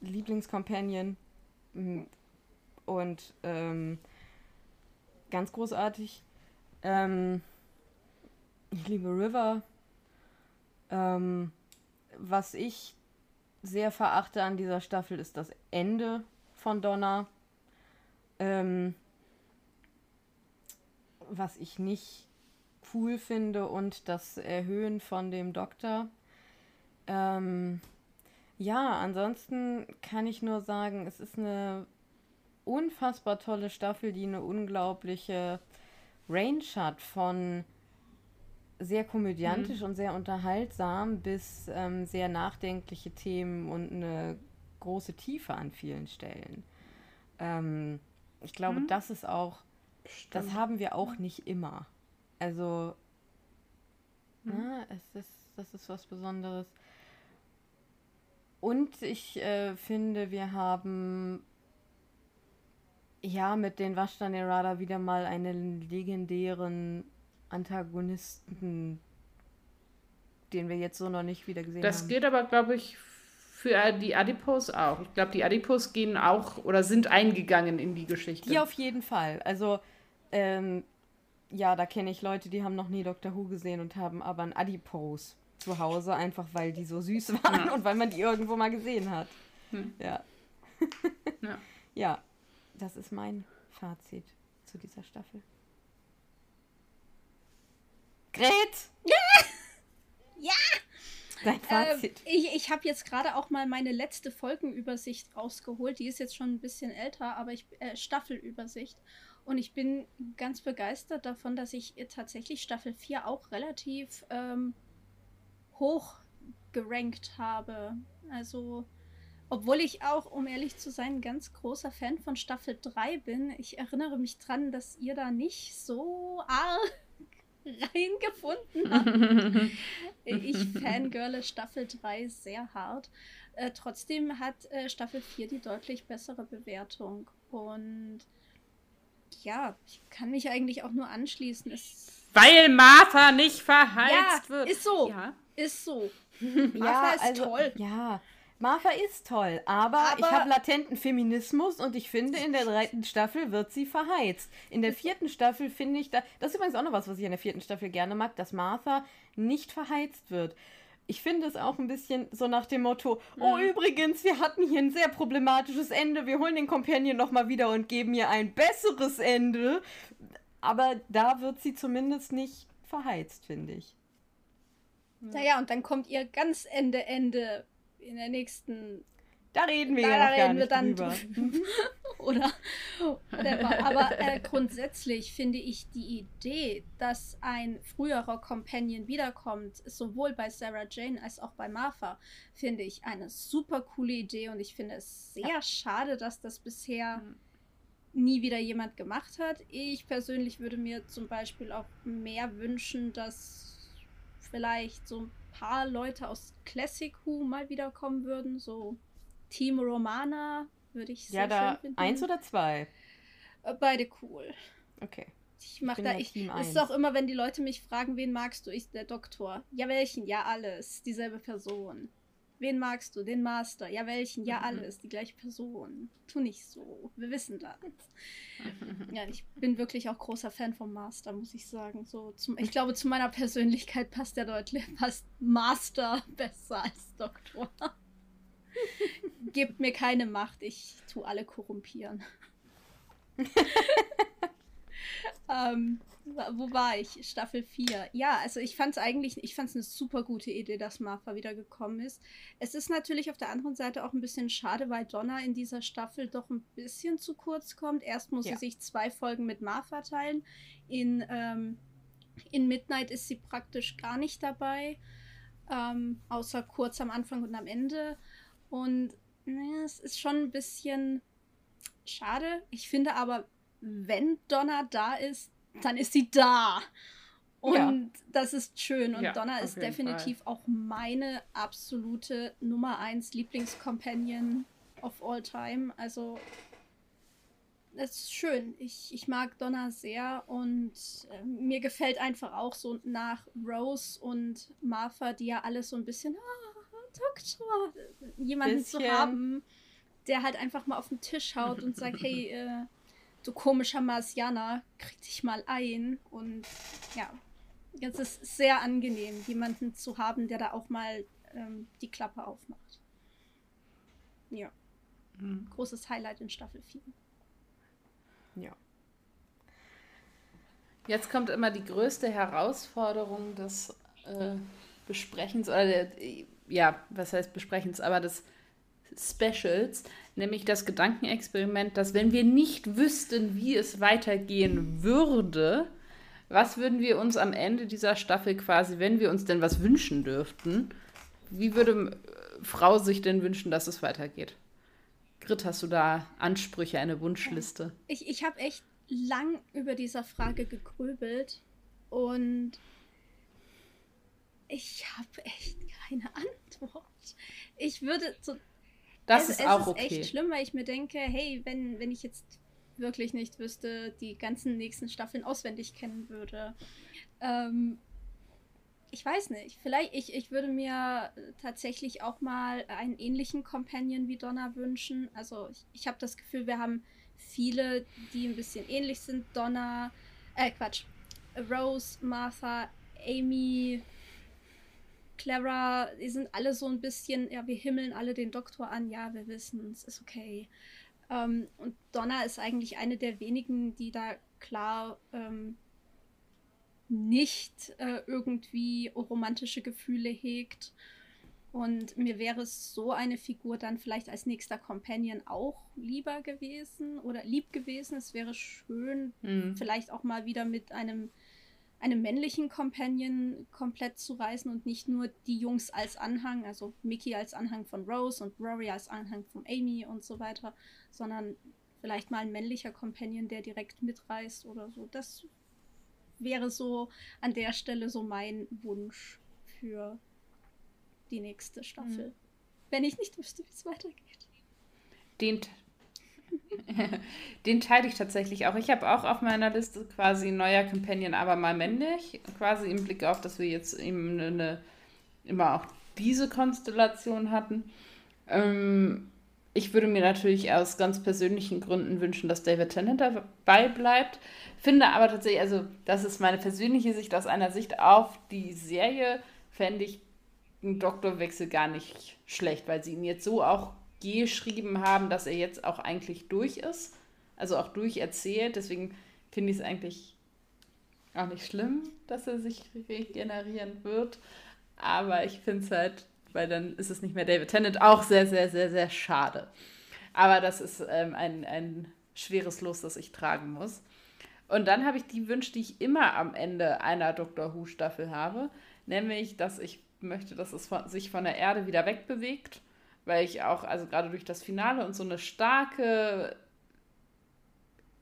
Lieblingscompanion. Mm, und ähm, ganz großartig. Ähm, ich liebe River. Ähm, was ich sehr verachte an dieser Staffel ist das Ende von Donna. Ähm, was ich nicht cool finde und das Erhöhen von dem Doktor. Ähm, ja, ansonsten kann ich nur sagen, es ist eine unfassbar tolle Staffel, die eine unglaubliche Range hat von sehr komödiantisch mhm. und sehr unterhaltsam bis ähm, sehr nachdenkliche Themen und eine große Tiefe an vielen Stellen. Ähm, ich glaube, hm. das ist auch, Stimmt. das haben wir auch nicht immer. Also, hm. na, es ist, das ist was Besonderes. Und ich äh, finde, wir haben ja mit den Vashta wieder mal einen legendären Antagonisten, den wir jetzt so noch nicht wieder gesehen das haben. Das geht aber, glaube ich, für die Adipos auch. Ich glaube, die Adipos gehen auch oder sind eingegangen in die Geschichte. Die auf jeden Fall. Also, ähm, ja, da kenne ich Leute, die haben noch nie Doctor Who gesehen und haben aber ein Adipose zu Hause, einfach weil die so süß waren ja. und weil man die irgendwo mal gesehen hat. Hm. Ja. ja. ja, das ist mein Fazit zu dieser Staffel. Gret! Ja! ja! Dein ähm, Fazit. Ähm, ich ich habe jetzt gerade auch mal meine letzte Folgenübersicht rausgeholt. Die ist jetzt schon ein bisschen älter, aber ich äh, Staffelübersicht. Und ich bin ganz begeistert davon, dass ich tatsächlich Staffel 4 auch relativ ähm, hoch gerankt habe. Also, obwohl ich auch, um ehrlich zu sein, ein ganz großer Fan von Staffel 3 bin. Ich erinnere mich dran, dass ihr da nicht so arg reingefunden habt. ich fangirle Staffel 3 sehr hart. Äh, trotzdem hat äh, Staffel 4 die deutlich bessere Bewertung. Und ja, ich kann mich eigentlich auch nur anschließen. Es Weil Martha nicht verheizt ja, wird. Ist so. Ja. Ist so. Martha ja, ist also, toll. Ja. Martha ist toll, aber, aber ich habe latenten Feminismus und ich finde, in der dritten Staffel wird sie verheizt. In der vierten Staffel finde ich, da, das ist übrigens auch noch was, was ich in der vierten Staffel gerne mag, dass Martha nicht verheizt wird. Ich finde es auch ein bisschen so nach dem Motto, oh mhm. übrigens, wir hatten hier ein sehr problematisches Ende, wir holen den Companion nochmal wieder und geben ihr ein besseres Ende. Aber da wird sie zumindest nicht verheizt, finde ich. Naja, und dann kommt ihr ganz Ende, Ende in der nächsten. Da reden wir da, ja noch gar nicht dann drüber. oder, oder aber äh, grundsätzlich finde ich die Idee, dass ein früherer Companion wiederkommt, sowohl bei Sarah Jane als auch bei Martha, finde ich eine super coole Idee und ich finde es sehr ja. schade, dass das bisher mhm. nie wieder jemand gemacht hat. Ich persönlich würde mir zum Beispiel auch mehr wünschen, dass vielleicht so ein paar Leute aus Classic Who mal wiederkommen würden. So Team Romana würde ich sehr Ja, da finden. eins oder zwei? Äh, beide cool. Okay. Ich mache da, ich, es ist auch immer, wenn die Leute mich fragen, wen magst du? Ich, der Doktor. Ja, welchen? Ja, alles. Dieselbe Person. Wen magst du? Den Master. Ja, welchen? Ja, mhm. alles. Die gleiche Person. Tu nicht so. Wir wissen das. ja, ich bin wirklich auch großer Fan vom Master, muss ich sagen. So zum, ich glaube, zu meiner Persönlichkeit passt der deutlich, passt Master besser als Doktor. Gebt mir keine Macht, ich tu alle korrumpieren. ähm, wo war ich? Staffel 4. Ja, also ich fand es eigentlich, ich fand es eine super gute Idee, dass Martha wiedergekommen ist. Es ist natürlich auf der anderen Seite auch ein bisschen schade, weil Donna in dieser Staffel doch ein bisschen zu kurz kommt. Erst muss ja. sie sich zwei Folgen mit Martha teilen. In, ähm, in Midnight ist sie praktisch gar nicht dabei. Ähm, außer kurz am Anfang und am Ende. Und ne, es ist schon ein bisschen schade. Ich finde aber, wenn Donna da ist, dann ist sie da. Und ja. das ist schön. Und ja, Donna ist definitiv Fall. auch meine absolute Nummer 1 Lieblingscompanion of all time. Also, es ist schön. Ich, ich mag Donna sehr und äh, mir gefällt einfach auch so nach Rose und Martha, die ja alles so ein bisschen, ah, Doktor, jemanden bisschen. zu haben, der halt einfach mal auf den Tisch haut und sagt, hey, äh, du komischer Marsianer, krieg dich mal ein. Und ja, es ist sehr angenehm, jemanden zu haben, der da auch mal ähm, die Klappe aufmacht. Ja. Mhm. Großes Highlight in Staffel 4. Ja. Jetzt kommt immer die größte Herausforderung des äh, Besprechens, oder der, ja, was heißt Besprechens, aber des Specials, nämlich das Gedankenexperiment, dass wenn wir nicht wüssten, wie es weitergehen würde, was würden wir uns am Ende dieser Staffel quasi, wenn wir uns denn was wünschen dürften, wie würde äh, Frau sich denn wünschen, dass es weitergeht? Grit, hast du da Ansprüche, eine Wunschliste? Ich, ich habe echt lang über dieser Frage gegrübelt und ich habe echt keine Antwort. Ich würde so. Das es, ist auch es ist okay. echt schlimm, weil ich mir denke, hey, wenn, wenn ich jetzt wirklich nicht wüsste, die ganzen nächsten Staffeln auswendig kennen würde. Ähm, ich weiß nicht. Vielleicht, ich, ich würde mir tatsächlich auch mal einen ähnlichen Companion wie Donna wünschen. Also ich, ich habe das Gefühl, wir haben viele, die ein bisschen ähnlich sind. Donna, äh, Quatsch. Rose, Martha, Amy, Clara, die sind alle so ein bisschen, ja, wir himmeln alle den Doktor an, ja, wir wissen, es ist okay. Ähm, und Donna ist eigentlich eine der wenigen, die da klar ähm, nicht äh, irgendwie romantische Gefühle hegt. Und mir wäre so eine Figur dann vielleicht als nächster Companion auch lieber gewesen oder lieb gewesen. Es wäre schön, mhm. vielleicht auch mal wieder mit einem einem männlichen Companion komplett zu reisen und nicht nur die Jungs als Anhang, also Mickey als Anhang von Rose und Rory als Anhang von Amy und so weiter, sondern vielleicht mal ein männlicher Companion, der direkt mitreist oder so. Das wäre so an der Stelle so mein Wunsch für die nächste Staffel. Mhm. Wenn ich nicht wüsste, wie es weitergeht. Den Den teile ich tatsächlich auch. Ich habe auch auf meiner Liste quasi neuer Companion, aber mal männlich. Quasi im Blick auf, dass wir jetzt eben eine, immer auch diese Konstellation hatten. Ähm, ich würde mir natürlich aus ganz persönlichen Gründen wünschen, dass David Tennant dabei bleibt. Finde aber tatsächlich, also das ist meine persönliche Sicht aus einer Sicht auf die Serie, fände ich einen Doktorwechsel gar nicht schlecht, weil sie ihn jetzt so auch geschrieben haben, dass er jetzt auch eigentlich durch ist. Also auch durcherzählt. Deswegen finde ich es eigentlich auch nicht schlimm, dass er sich regenerieren wird. Aber ich finde es halt, weil dann ist es nicht mehr David Tennant, auch sehr, sehr, sehr, sehr schade. Aber das ist ähm, ein, ein schweres Los, das ich tragen muss. Und dann habe ich die Wünsche, die ich immer am Ende einer Doctor Who-Staffel habe, nämlich, dass ich möchte, dass es von, sich von der Erde wieder wegbewegt weil ich auch, also gerade durch das Finale und so eine starke,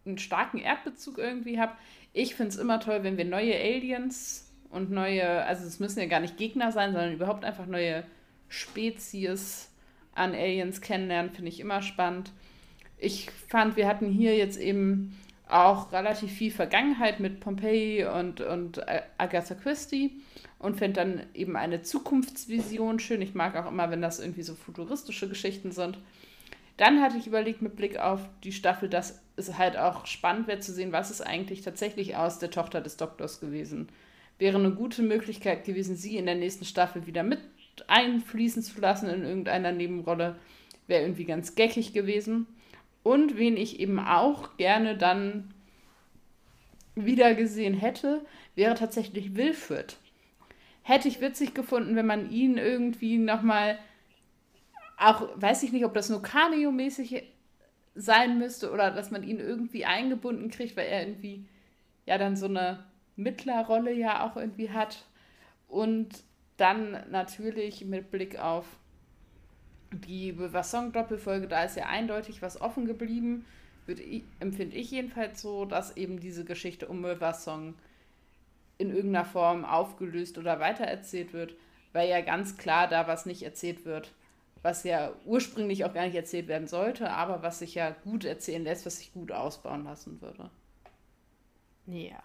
einen starken Erdbezug irgendwie habe. Ich finde es immer toll, wenn wir neue Aliens und neue, also es müssen ja gar nicht Gegner sein, sondern überhaupt einfach neue Spezies an Aliens kennenlernen, finde ich immer spannend. Ich fand, wir hatten hier jetzt eben auch relativ viel Vergangenheit mit Pompeii und, und Agatha Christie und finde dann eben eine Zukunftsvision schön. Ich mag auch immer, wenn das irgendwie so futuristische Geschichten sind. Dann hatte ich überlegt, mit Blick auf die Staffel, dass es halt auch spannend wäre zu sehen, was ist eigentlich tatsächlich aus der Tochter des Doktors gewesen. Wäre eine gute Möglichkeit gewesen, sie in der nächsten Staffel wieder mit einfließen zu lassen in irgendeiner Nebenrolle. Wäre irgendwie ganz geckig gewesen. Und wen ich eben auch gerne dann wieder gesehen hätte, wäre tatsächlich Wilfred hätte ich witzig gefunden, wenn man ihn irgendwie nochmal, auch weiß ich nicht, ob das nur Cameo-mäßig sein müsste oder dass man ihn irgendwie eingebunden kriegt, weil er irgendwie ja dann so eine Mittlerrolle ja auch irgendwie hat. Und dann natürlich mit Blick auf die Bewassong-Doppelfolge, da ist ja eindeutig was offen geblieben, ich, empfinde ich jedenfalls so, dass eben diese Geschichte um Bewassong in irgendeiner Form aufgelöst oder weitererzählt wird, weil ja ganz klar da was nicht erzählt wird, was ja ursprünglich auch gar nicht erzählt werden sollte, aber was sich ja gut erzählen lässt, was sich gut ausbauen lassen würde. Ja.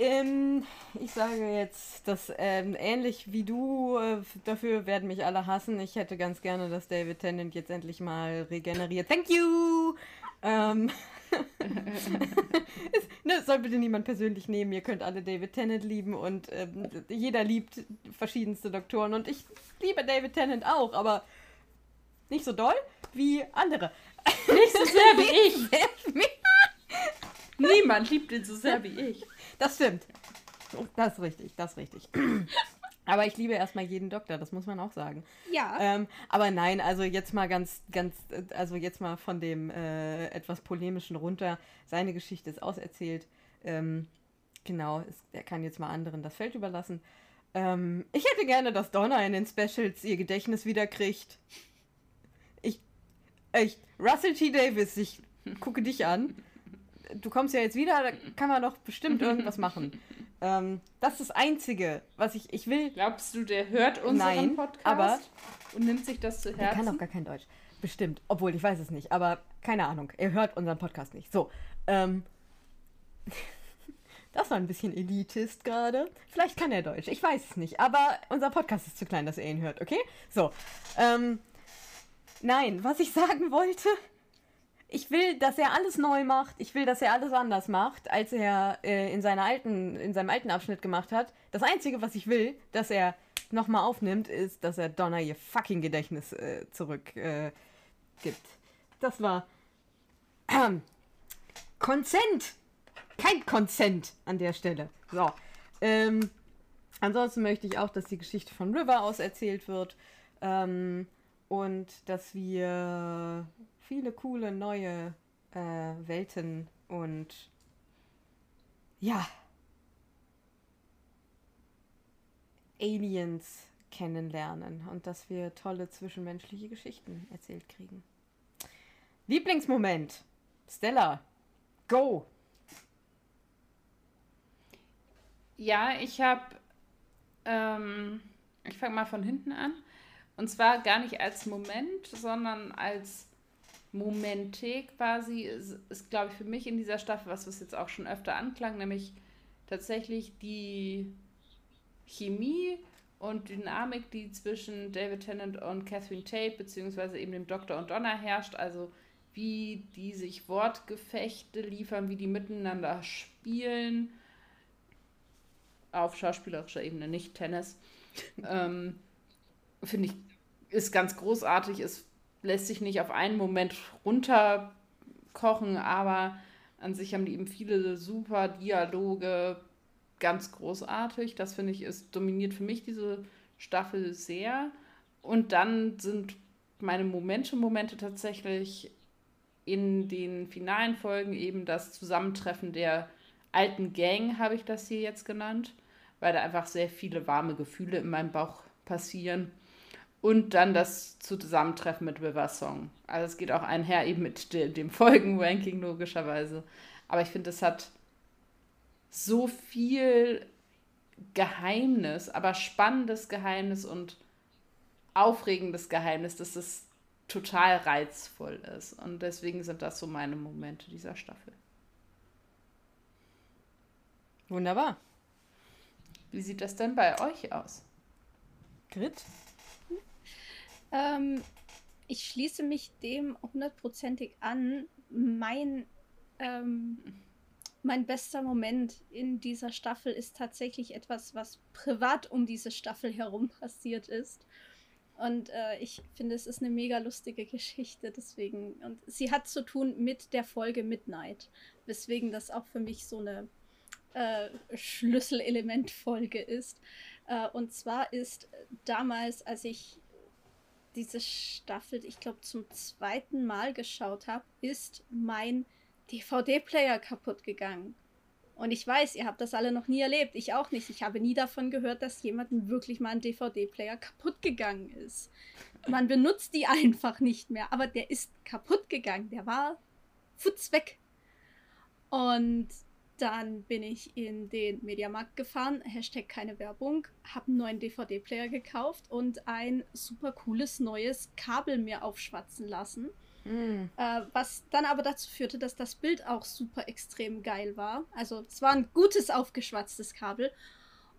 Ähm, ich sage jetzt, dass ähm, ähnlich wie du, äh, dafür werden mich alle hassen. Ich hätte ganz gerne, dass David Tennant jetzt endlich mal regeneriert. Thank you! Ähm, es, ne, soll bitte niemand persönlich nehmen. Ihr könnt alle David Tennant lieben und ähm, jeder liebt verschiedenste Doktoren. Und ich liebe David Tennant auch, aber nicht so doll wie andere. Nicht so sehr wie ich. Niemand liebt ihn so sehr wie ich. Das stimmt. Das ist richtig, das ist richtig. Aber ich liebe erstmal jeden Doktor, das muss man auch sagen. Ja. Ähm, aber nein, also jetzt mal ganz, ganz, also jetzt mal von dem äh, etwas polemischen runter. Seine Geschichte ist auserzählt. Ähm, genau, es, er kann jetzt mal anderen das Feld überlassen. Ähm, ich hätte gerne, dass Donna in den Specials ihr Gedächtnis wiederkriegt. Ich, Echt. Russell T. Davis, ich gucke dich an. Du kommst ja jetzt wieder, da kann man doch bestimmt irgendwas machen. Ähm, das ist das Einzige, was ich, ich will. Glaubst du, der hört unseren Nein, Podcast aber und nimmt sich das zu Der kann Herzen? doch gar kein Deutsch. Bestimmt. Obwohl, ich weiß es nicht. Aber keine Ahnung. Er hört unseren Podcast nicht. So. Ähm. Das war ein bisschen elitist gerade. Vielleicht kann er Deutsch. Ich weiß es nicht. Aber unser Podcast ist zu klein, dass er ihn hört, okay? So. Ähm. Nein, was ich sagen wollte. Ich will, dass er alles neu macht. Ich will, dass er alles anders macht, als er äh, in, seiner alten, in seinem alten Abschnitt gemacht hat. Das Einzige, was ich will, dass er nochmal aufnimmt, ist, dass er Donna ihr fucking Gedächtnis äh, zurück äh. Das war Consent. Kein Consent an der Stelle. So. Ähm, ansonsten möchte ich auch, dass die Geschichte von River aus erzählt wird. Ähm, und dass wir viele coole neue äh, Welten und ja, Aliens kennenlernen und dass wir tolle zwischenmenschliche Geschichten erzählt kriegen. Lieblingsmoment. Stella, go. Ja, ich habe, ähm, ich fange mal von hinten an. Und zwar gar nicht als Moment, sondern als Momente quasi ist, ist glaube ich, für mich in dieser Staffel, was was jetzt auch schon öfter anklang, nämlich tatsächlich die Chemie und Dynamik, die zwischen David Tennant und Catherine Tate, beziehungsweise eben dem Doktor und Donna herrscht, also wie die sich Wortgefechte liefern, wie die miteinander spielen, auf schauspielerischer Ebene, nicht Tennis. ähm, Finde ich, ist ganz großartig. Es lässt sich nicht auf einen Moment runterkochen, aber an sich haben die eben viele super Dialoge, ganz großartig. Das finde ich, ist dominiert für mich diese Staffel sehr. Und dann sind meine Momente-Momente tatsächlich in den finalen Folgen eben das Zusammentreffen der alten Gang, habe ich das hier jetzt genannt, weil da einfach sehr viele warme Gefühle in meinem Bauch passieren. Und dann das Zusammentreffen mit River Song. Also es geht auch einher eben mit de dem Folgenranking logischerweise. Aber ich finde, es hat so viel Geheimnis, aber spannendes Geheimnis und aufregendes Geheimnis, dass es total reizvoll ist. Und deswegen sind das so meine Momente dieser Staffel. Wunderbar. Wie sieht das denn bei euch aus? Grit? Ähm, ich schließe mich dem hundertprozentig an. Mein, ähm, mein bester Moment in dieser Staffel ist tatsächlich etwas, was privat um diese Staffel herum passiert ist. Und äh, ich finde, es ist eine mega lustige Geschichte, deswegen. Und sie hat zu tun mit der Folge Midnight, weswegen das auch für mich so eine äh, Schlüsselelementfolge ist. Äh, und zwar ist damals, als ich diese Staffel, ich glaube, zum zweiten Mal geschaut habe, ist mein DVD-Player kaputt gegangen. Und ich weiß, ihr habt das alle noch nie erlebt. Ich auch nicht. Ich habe nie davon gehört, dass jemandem wirklich mal ein DVD-Player kaputt gegangen ist. Man benutzt die einfach nicht mehr. Aber der ist kaputt gegangen. Der war futz weg. Und dann bin ich in den Mediamarkt gefahren, Hashtag keine Werbung, habe einen neuen DVD-Player gekauft und ein super cooles neues Kabel mir aufschwatzen lassen. Mm. Äh, was dann aber dazu führte, dass das Bild auch super extrem geil war. Also es war ein gutes aufgeschwatztes Kabel.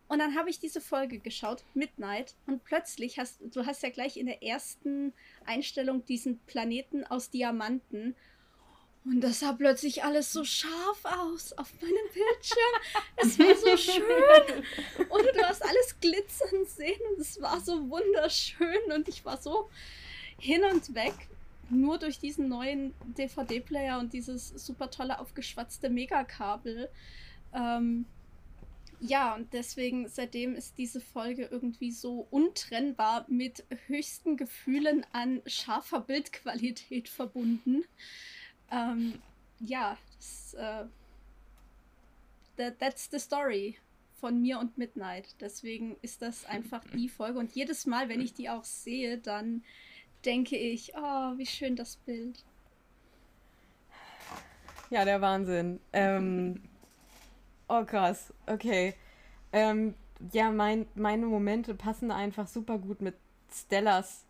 Und dann habe ich diese Folge geschaut, Midnight, und plötzlich hast du hast ja gleich in der ersten Einstellung diesen Planeten aus Diamanten. Und das sah plötzlich alles so scharf aus auf meinem Bildschirm. Es war so schön. Und du hast alles glitzern sehen und es war so wunderschön. Und ich war so hin und weg nur durch diesen neuen DVD-Player und dieses super tolle aufgeschwatzte Megakabel. Ähm, ja, und deswegen, seitdem ist diese Folge irgendwie so untrennbar mit höchsten Gefühlen an scharfer Bildqualität verbunden. Ähm, ja, das, äh, that, that's the story von mir und Midnight. Deswegen ist das einfach die Folge. Und jedes Mal, wenn ich die auch sehe, dann denke ich, oh, wie schön das Bild. Ja, der Wahnsinn. Ähm, oh krass, okay. Ähm, ja, mein, meine Momente passen einfach super gut mit Stellas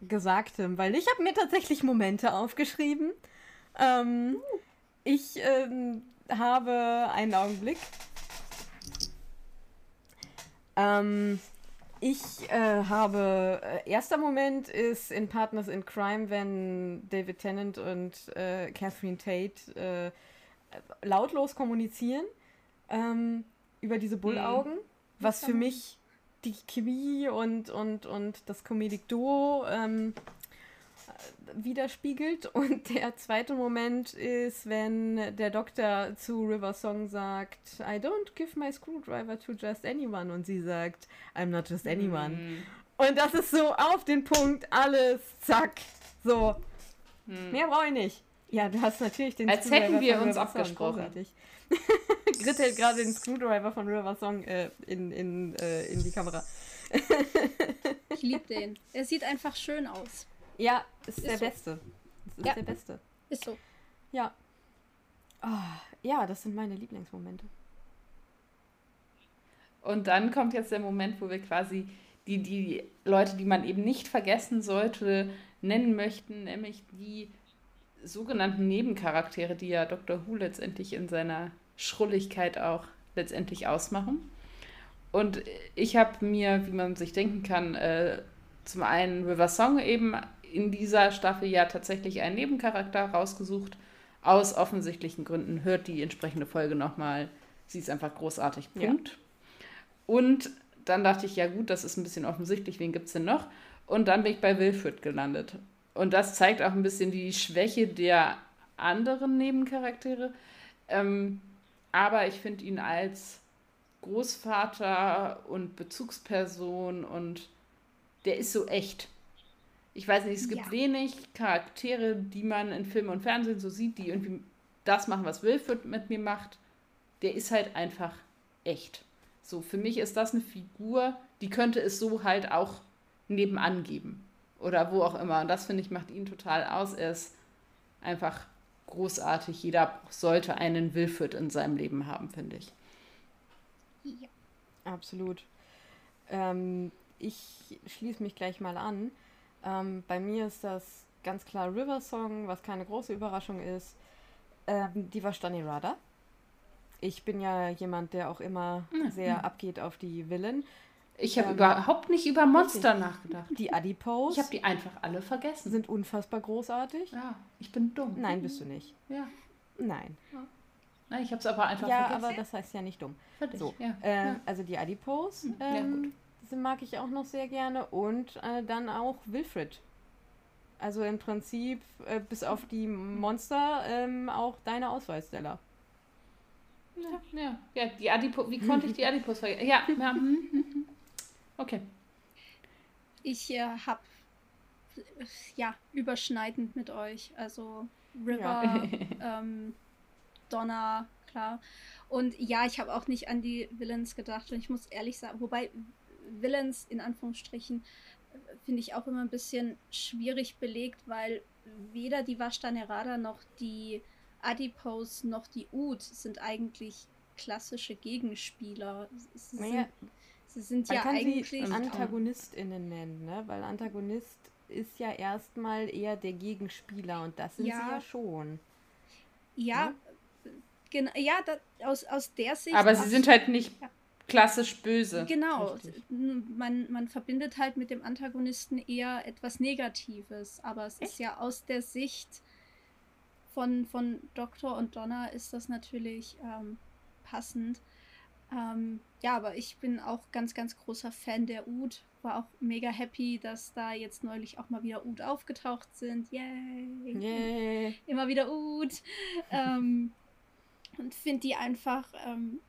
Gesagtem, weil ich habe mir tatsächlich Momente aufgeschrieben. Ähm, ich ähm, habe einen Augenblick. Ähm, ich äh, habe, äh, erster Moment ist in Partners in Crime, wenn David Tennant und äh, Catherine Tate äh, lautlos kommunizieren ähm, über diese Bullaugen, mhm. was für mich die Chemie und, und, und das Comedic Duo ähm, widerspiegelt. Und der zweite Moment ist, wenn der Doktor zu River Song sagt, I don't give my screwdriver to just anyone. Und sie sagt, I'm not just anyone. Mm. Und das ist so auf den Punkt, alles, zack. So. Mm. Mehr brauche ich nicht. Ja, du hast natürlich den Als hätten wir uns abgesprochen. Grit hält gerade den Screwdriver von River Song äh, in, in, äh, in die Kamera. ich liebe den. Er sieht einfach schön aus. Ja, ist, ist der so. Beste. Ist ja. der Beste. Ist so. Ja. Oh, ja, das sind meine Lieblingsmomente. Und dann kommt jetzt der Moment, wo wir quasi die, die Leute, die man eben nicht vergessen sollte, nennen möchten, nämlich die sogenannten Nebencharaktere, die ja Dr. Who letztendlich in seiner Schrulligkeit auch letztendlich ausmachen. Und ich habe mir, wie man sich denken kann, äh, zum einen River Song eben in dieser Staffel ja tatsächlich einen Nebencharakter rausgesucht. Aus offensichtlichen Gründen hört die entsprechende Folge nochmal. Sie ist einfach großartig. Punkt. Ja. Und dann dachte ich, ja gut, das ist ein bisschen offensichtlich, wen gibt es denn noch? Und dann bin ich bei Wilfred gelandet. Und das zeigt auch ein bisschen die Schwäche der anderen Nebencharaktere. Ähm, aber ich finde ihn als Großvater und Bezugsperson und der ist so echt. Ich weiß nicht, es gibt ja. wenig Charaktere, die man in Film und Fernsehen so sieht, die irgendwie das machen, was Wilfred mit mir macht. Der ist halt einfach echt. So, für mich ist das eine Figur, die könnte es so halt auch nebenan geben. Oder wo auch immer. Und das, finde ich, macht ihn total aus. Er ist einfach großartig. Jeder sollte einen Wilfred in seinem Leben haben, finde ich. Ja. Absolut. Ähm, ich schließe mich gleich mal an. Ähm, bei mir ist das ganz klar River Song, was keine große Überraschung ist. Ähm, die war Stani Rada. Ich bin ja jemand, der auch immer mhm. sehr abgeht auf die Villen. Ich habe ähm, überhaupt nicht über Monster richtig. nachgedacht. Die Adipose. Ich habe die einfach alle vergessen. Sind unfassbar großartig. Ja, ich bin dumm. Nein, bist du nicht. Ja. Nein. Ja. Nein, ich habe es aber einfach ja, vergessen. Ja, aber das heißt ja nicht dumm. So, ja. Äh, ja. Also die Adipose. Ähm, ja, gut diese mag ich auch noch sehr gerne. Und äh, dann auch Wilfred. Also im Prinzip, äh, bis auf die Monster, ähm, auch deine Ausweissteller. Ja, ja, ja, die Adipose, wie konnte ich die Adipose vergessen? Ja, ja. Okay. Ich äh, habe ja überschneidend mit euch. Also River, ja. ähm, Donna, klar. Und ja, ich habe auch nicht an die Villains gedacht. Und ich muss ehrlich sagen, wobei Villains in Anführungsstrichen finde ich auch immer ein bisschen schwierig belegt, weil weder die Vashta Nerada noch die Adipose noch die Ud sind eigentlich klassische Gegenspieler. Sie sind, naja, sie sind ja eigentlich sie AntagonistInnen nennen, ne? Weil Antagonist ist ja erstmal eher der Gegenspieler und das sind ja, sie ja schon. Ja, ne? genau, ja, da, aus, aus der Sicht. Aber sie sind halt nicht ja klassisch böse. Genau. Man, man verbindet halt mit dem Antagonisten eher etwas Negatives, aber es Echt? ist ja aus der Sicht von, von Doktor und Donna ist das natürlich ähm, passend. Ähm, ja, aber ich bin auch ganz, ganz großer Fan der Ud. War auch mega happy, dass da jetzt neulich auch mal wieder Ud aufgetaucht sind. Yay! Yay. Immer wieder Ud. ähm, und finde die einfach ähm,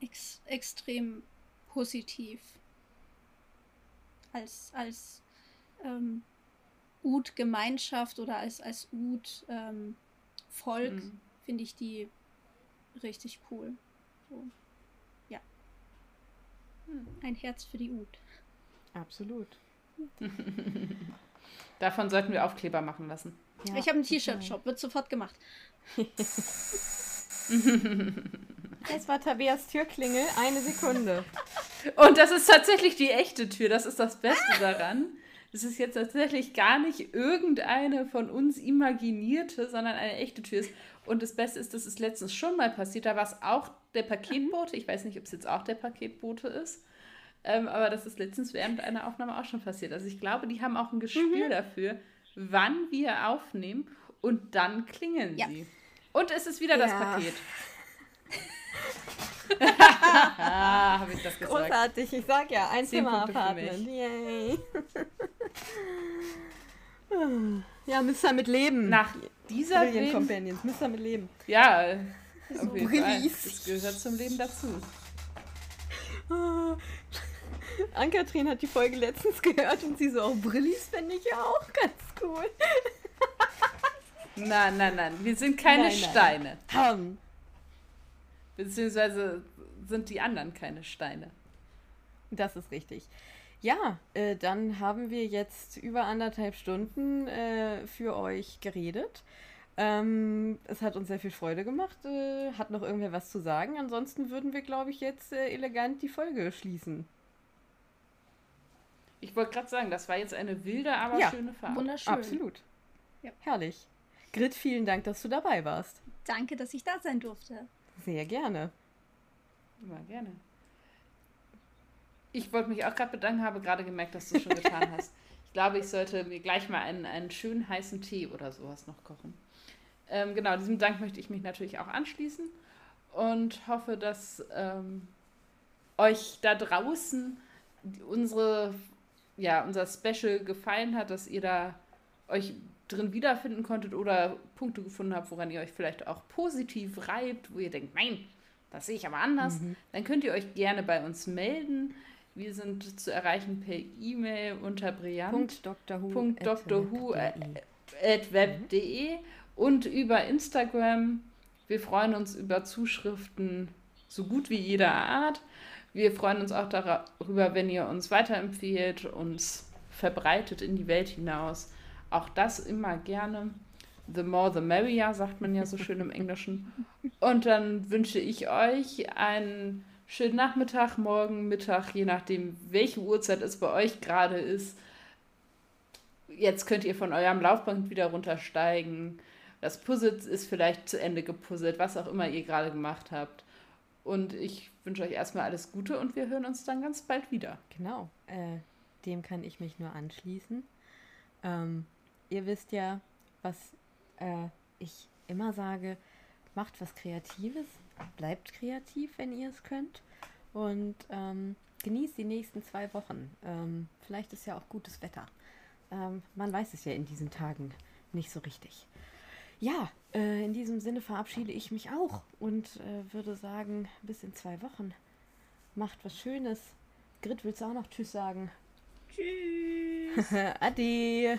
ex extrem positiv. Als, als ähm, Ud-Gemeinschaft oder als, als Ud-Volk ähm, mhm. finde ich die richtig cool. So. Ja. Hm. Ein Herz für die Ud. Absolut. Davon sollten wir Aufkleber machen lassen. Ja, ich habe einen T-Shirt-Shop, wird sofort gemacht. Es war Tabeas Türklingel, eine Sekunde. Und das ist tatsächlich die echte Tür, das ist das Beste daran. Das ist jetzt tatsächlich gar nicht irgendeine von uns imaginierte, sondern eine echte Tür ist. Und das Beste ist, das ist letztens schon mal passiert. Da war es auch der Paketbote. Ich weiß nicht, ob es jetzt auch der Paketbote ist. Ähm, aber das ist letztens während einer Aufnahme auch schon passiert. Also ich glaube, die haben auch ein Gespür mhm. dafür, wann wir aufnehmen und dann klingeln ja. sie. Und es ist wieder ja. das Paket. Habe ich das gesagt. Großartig, ich sag ja, ein Zimmer-Apartment. Yay. ja, müsst ihr mit leben. Nach dieser Brilliant Companions, müsst ihr mit leben. Ja, so auf. Das gehört zum Leben dazu. Ann-Kathrin hat die Folge letztens gehört und sie so, auch oh, Brillis finde ich ja auch ganz cool. nein, nein, nein, wir sind keine nein, nein. Steine. Haben. Beziehungsweise sind die anderen keine Steine. Das ist richtig. Ja, äh, dann haben wir jetzt über anderthalb Stunden äh, für euch geredet. Ähm, es hat uns sehr viel Freude gemacht. Äh, hat noch irgendwer was zu sagen? Ansonsten würden wir, glaube ich, jetzt äh, elegant die Folge schließen. Ich wollte gerade sagen, das war jetzt eine wilde, aber ja, schöne Fahrt. Wunderschön. Absolut. Ja. Herrlich. Grit, vielen Dank, dass du dabei warst. Danke, dass ich da sein durfte. Sehr gerne. Immer gerne. Ich wollte mich auch gerade bedanken, habe gerade gemerkt, dass du es schon getan hast. Ich glaube, ich sollte mir gleich mal einen, einen schönen heißen Tee oder sowas noch kochen. Ähm, genau, diesem Dank möchte ich mich natürlich auch anschließen und hoffe, dass ähm, euch da draußen unsere, ja, unser Special gefallen hat, dass ihr da euch drin wiederfinden konntet oder Punkte gefunden habt, woran ihr euch vielleicht auch positiv reibt, wo ihr denkt, nein, das sehe ich aber anders, mhm. dann könnt ihr euch gerne bei uns melden. Wir sind zu erreichen per E-Mail unter brillant.drhu.web.de und über Instagram. Wir freuen uns über Zuschriften so gut wie jeder Art. Wir freuen uns auch darüber, wenn ihr uns weiterempfehlt, uns verbreitet in die Welt hinaus. Auch das immer gerne. The more the merrier, sagt man ja so schön im Englischen. Und dann wünsche ich euch einen schönen Nachmittag, morgen, Mittag, je nachdem, welche Uhrzeit es bei euch gerade ist. Jetzt könnt ihr von eurem Laufband wieder runtersteigen. Das Puzzle ist vielleicht zu Ende gepuzzelt, was auch immer ihr gerade gemacht habt. Und ich wünsche euch erstmal alles Gute und wir hören uns dann ganz bald wieder. Genau, äh, dem kann ich mich nur anschließen. Ähm, ihr wisst ja, was äh, ich immer sage, macht was Kreatives, bleibt kreativ, wenn ihr es könnt. Und ähm, genießt die nächsten zwei Wochen. Ähm, vielleicht ist ja auch gutes Wetter. Ähm, man weiß es ja in diesen Tagen nicht so richtig. Ja, äh, in diesem Sinne verabschiede ich mich auch und äh, würde sagen, bis in zwei Wochen. Macht was Schönes. Grit, willst du auch noch Tschüss sagen? Tschüss. Ade.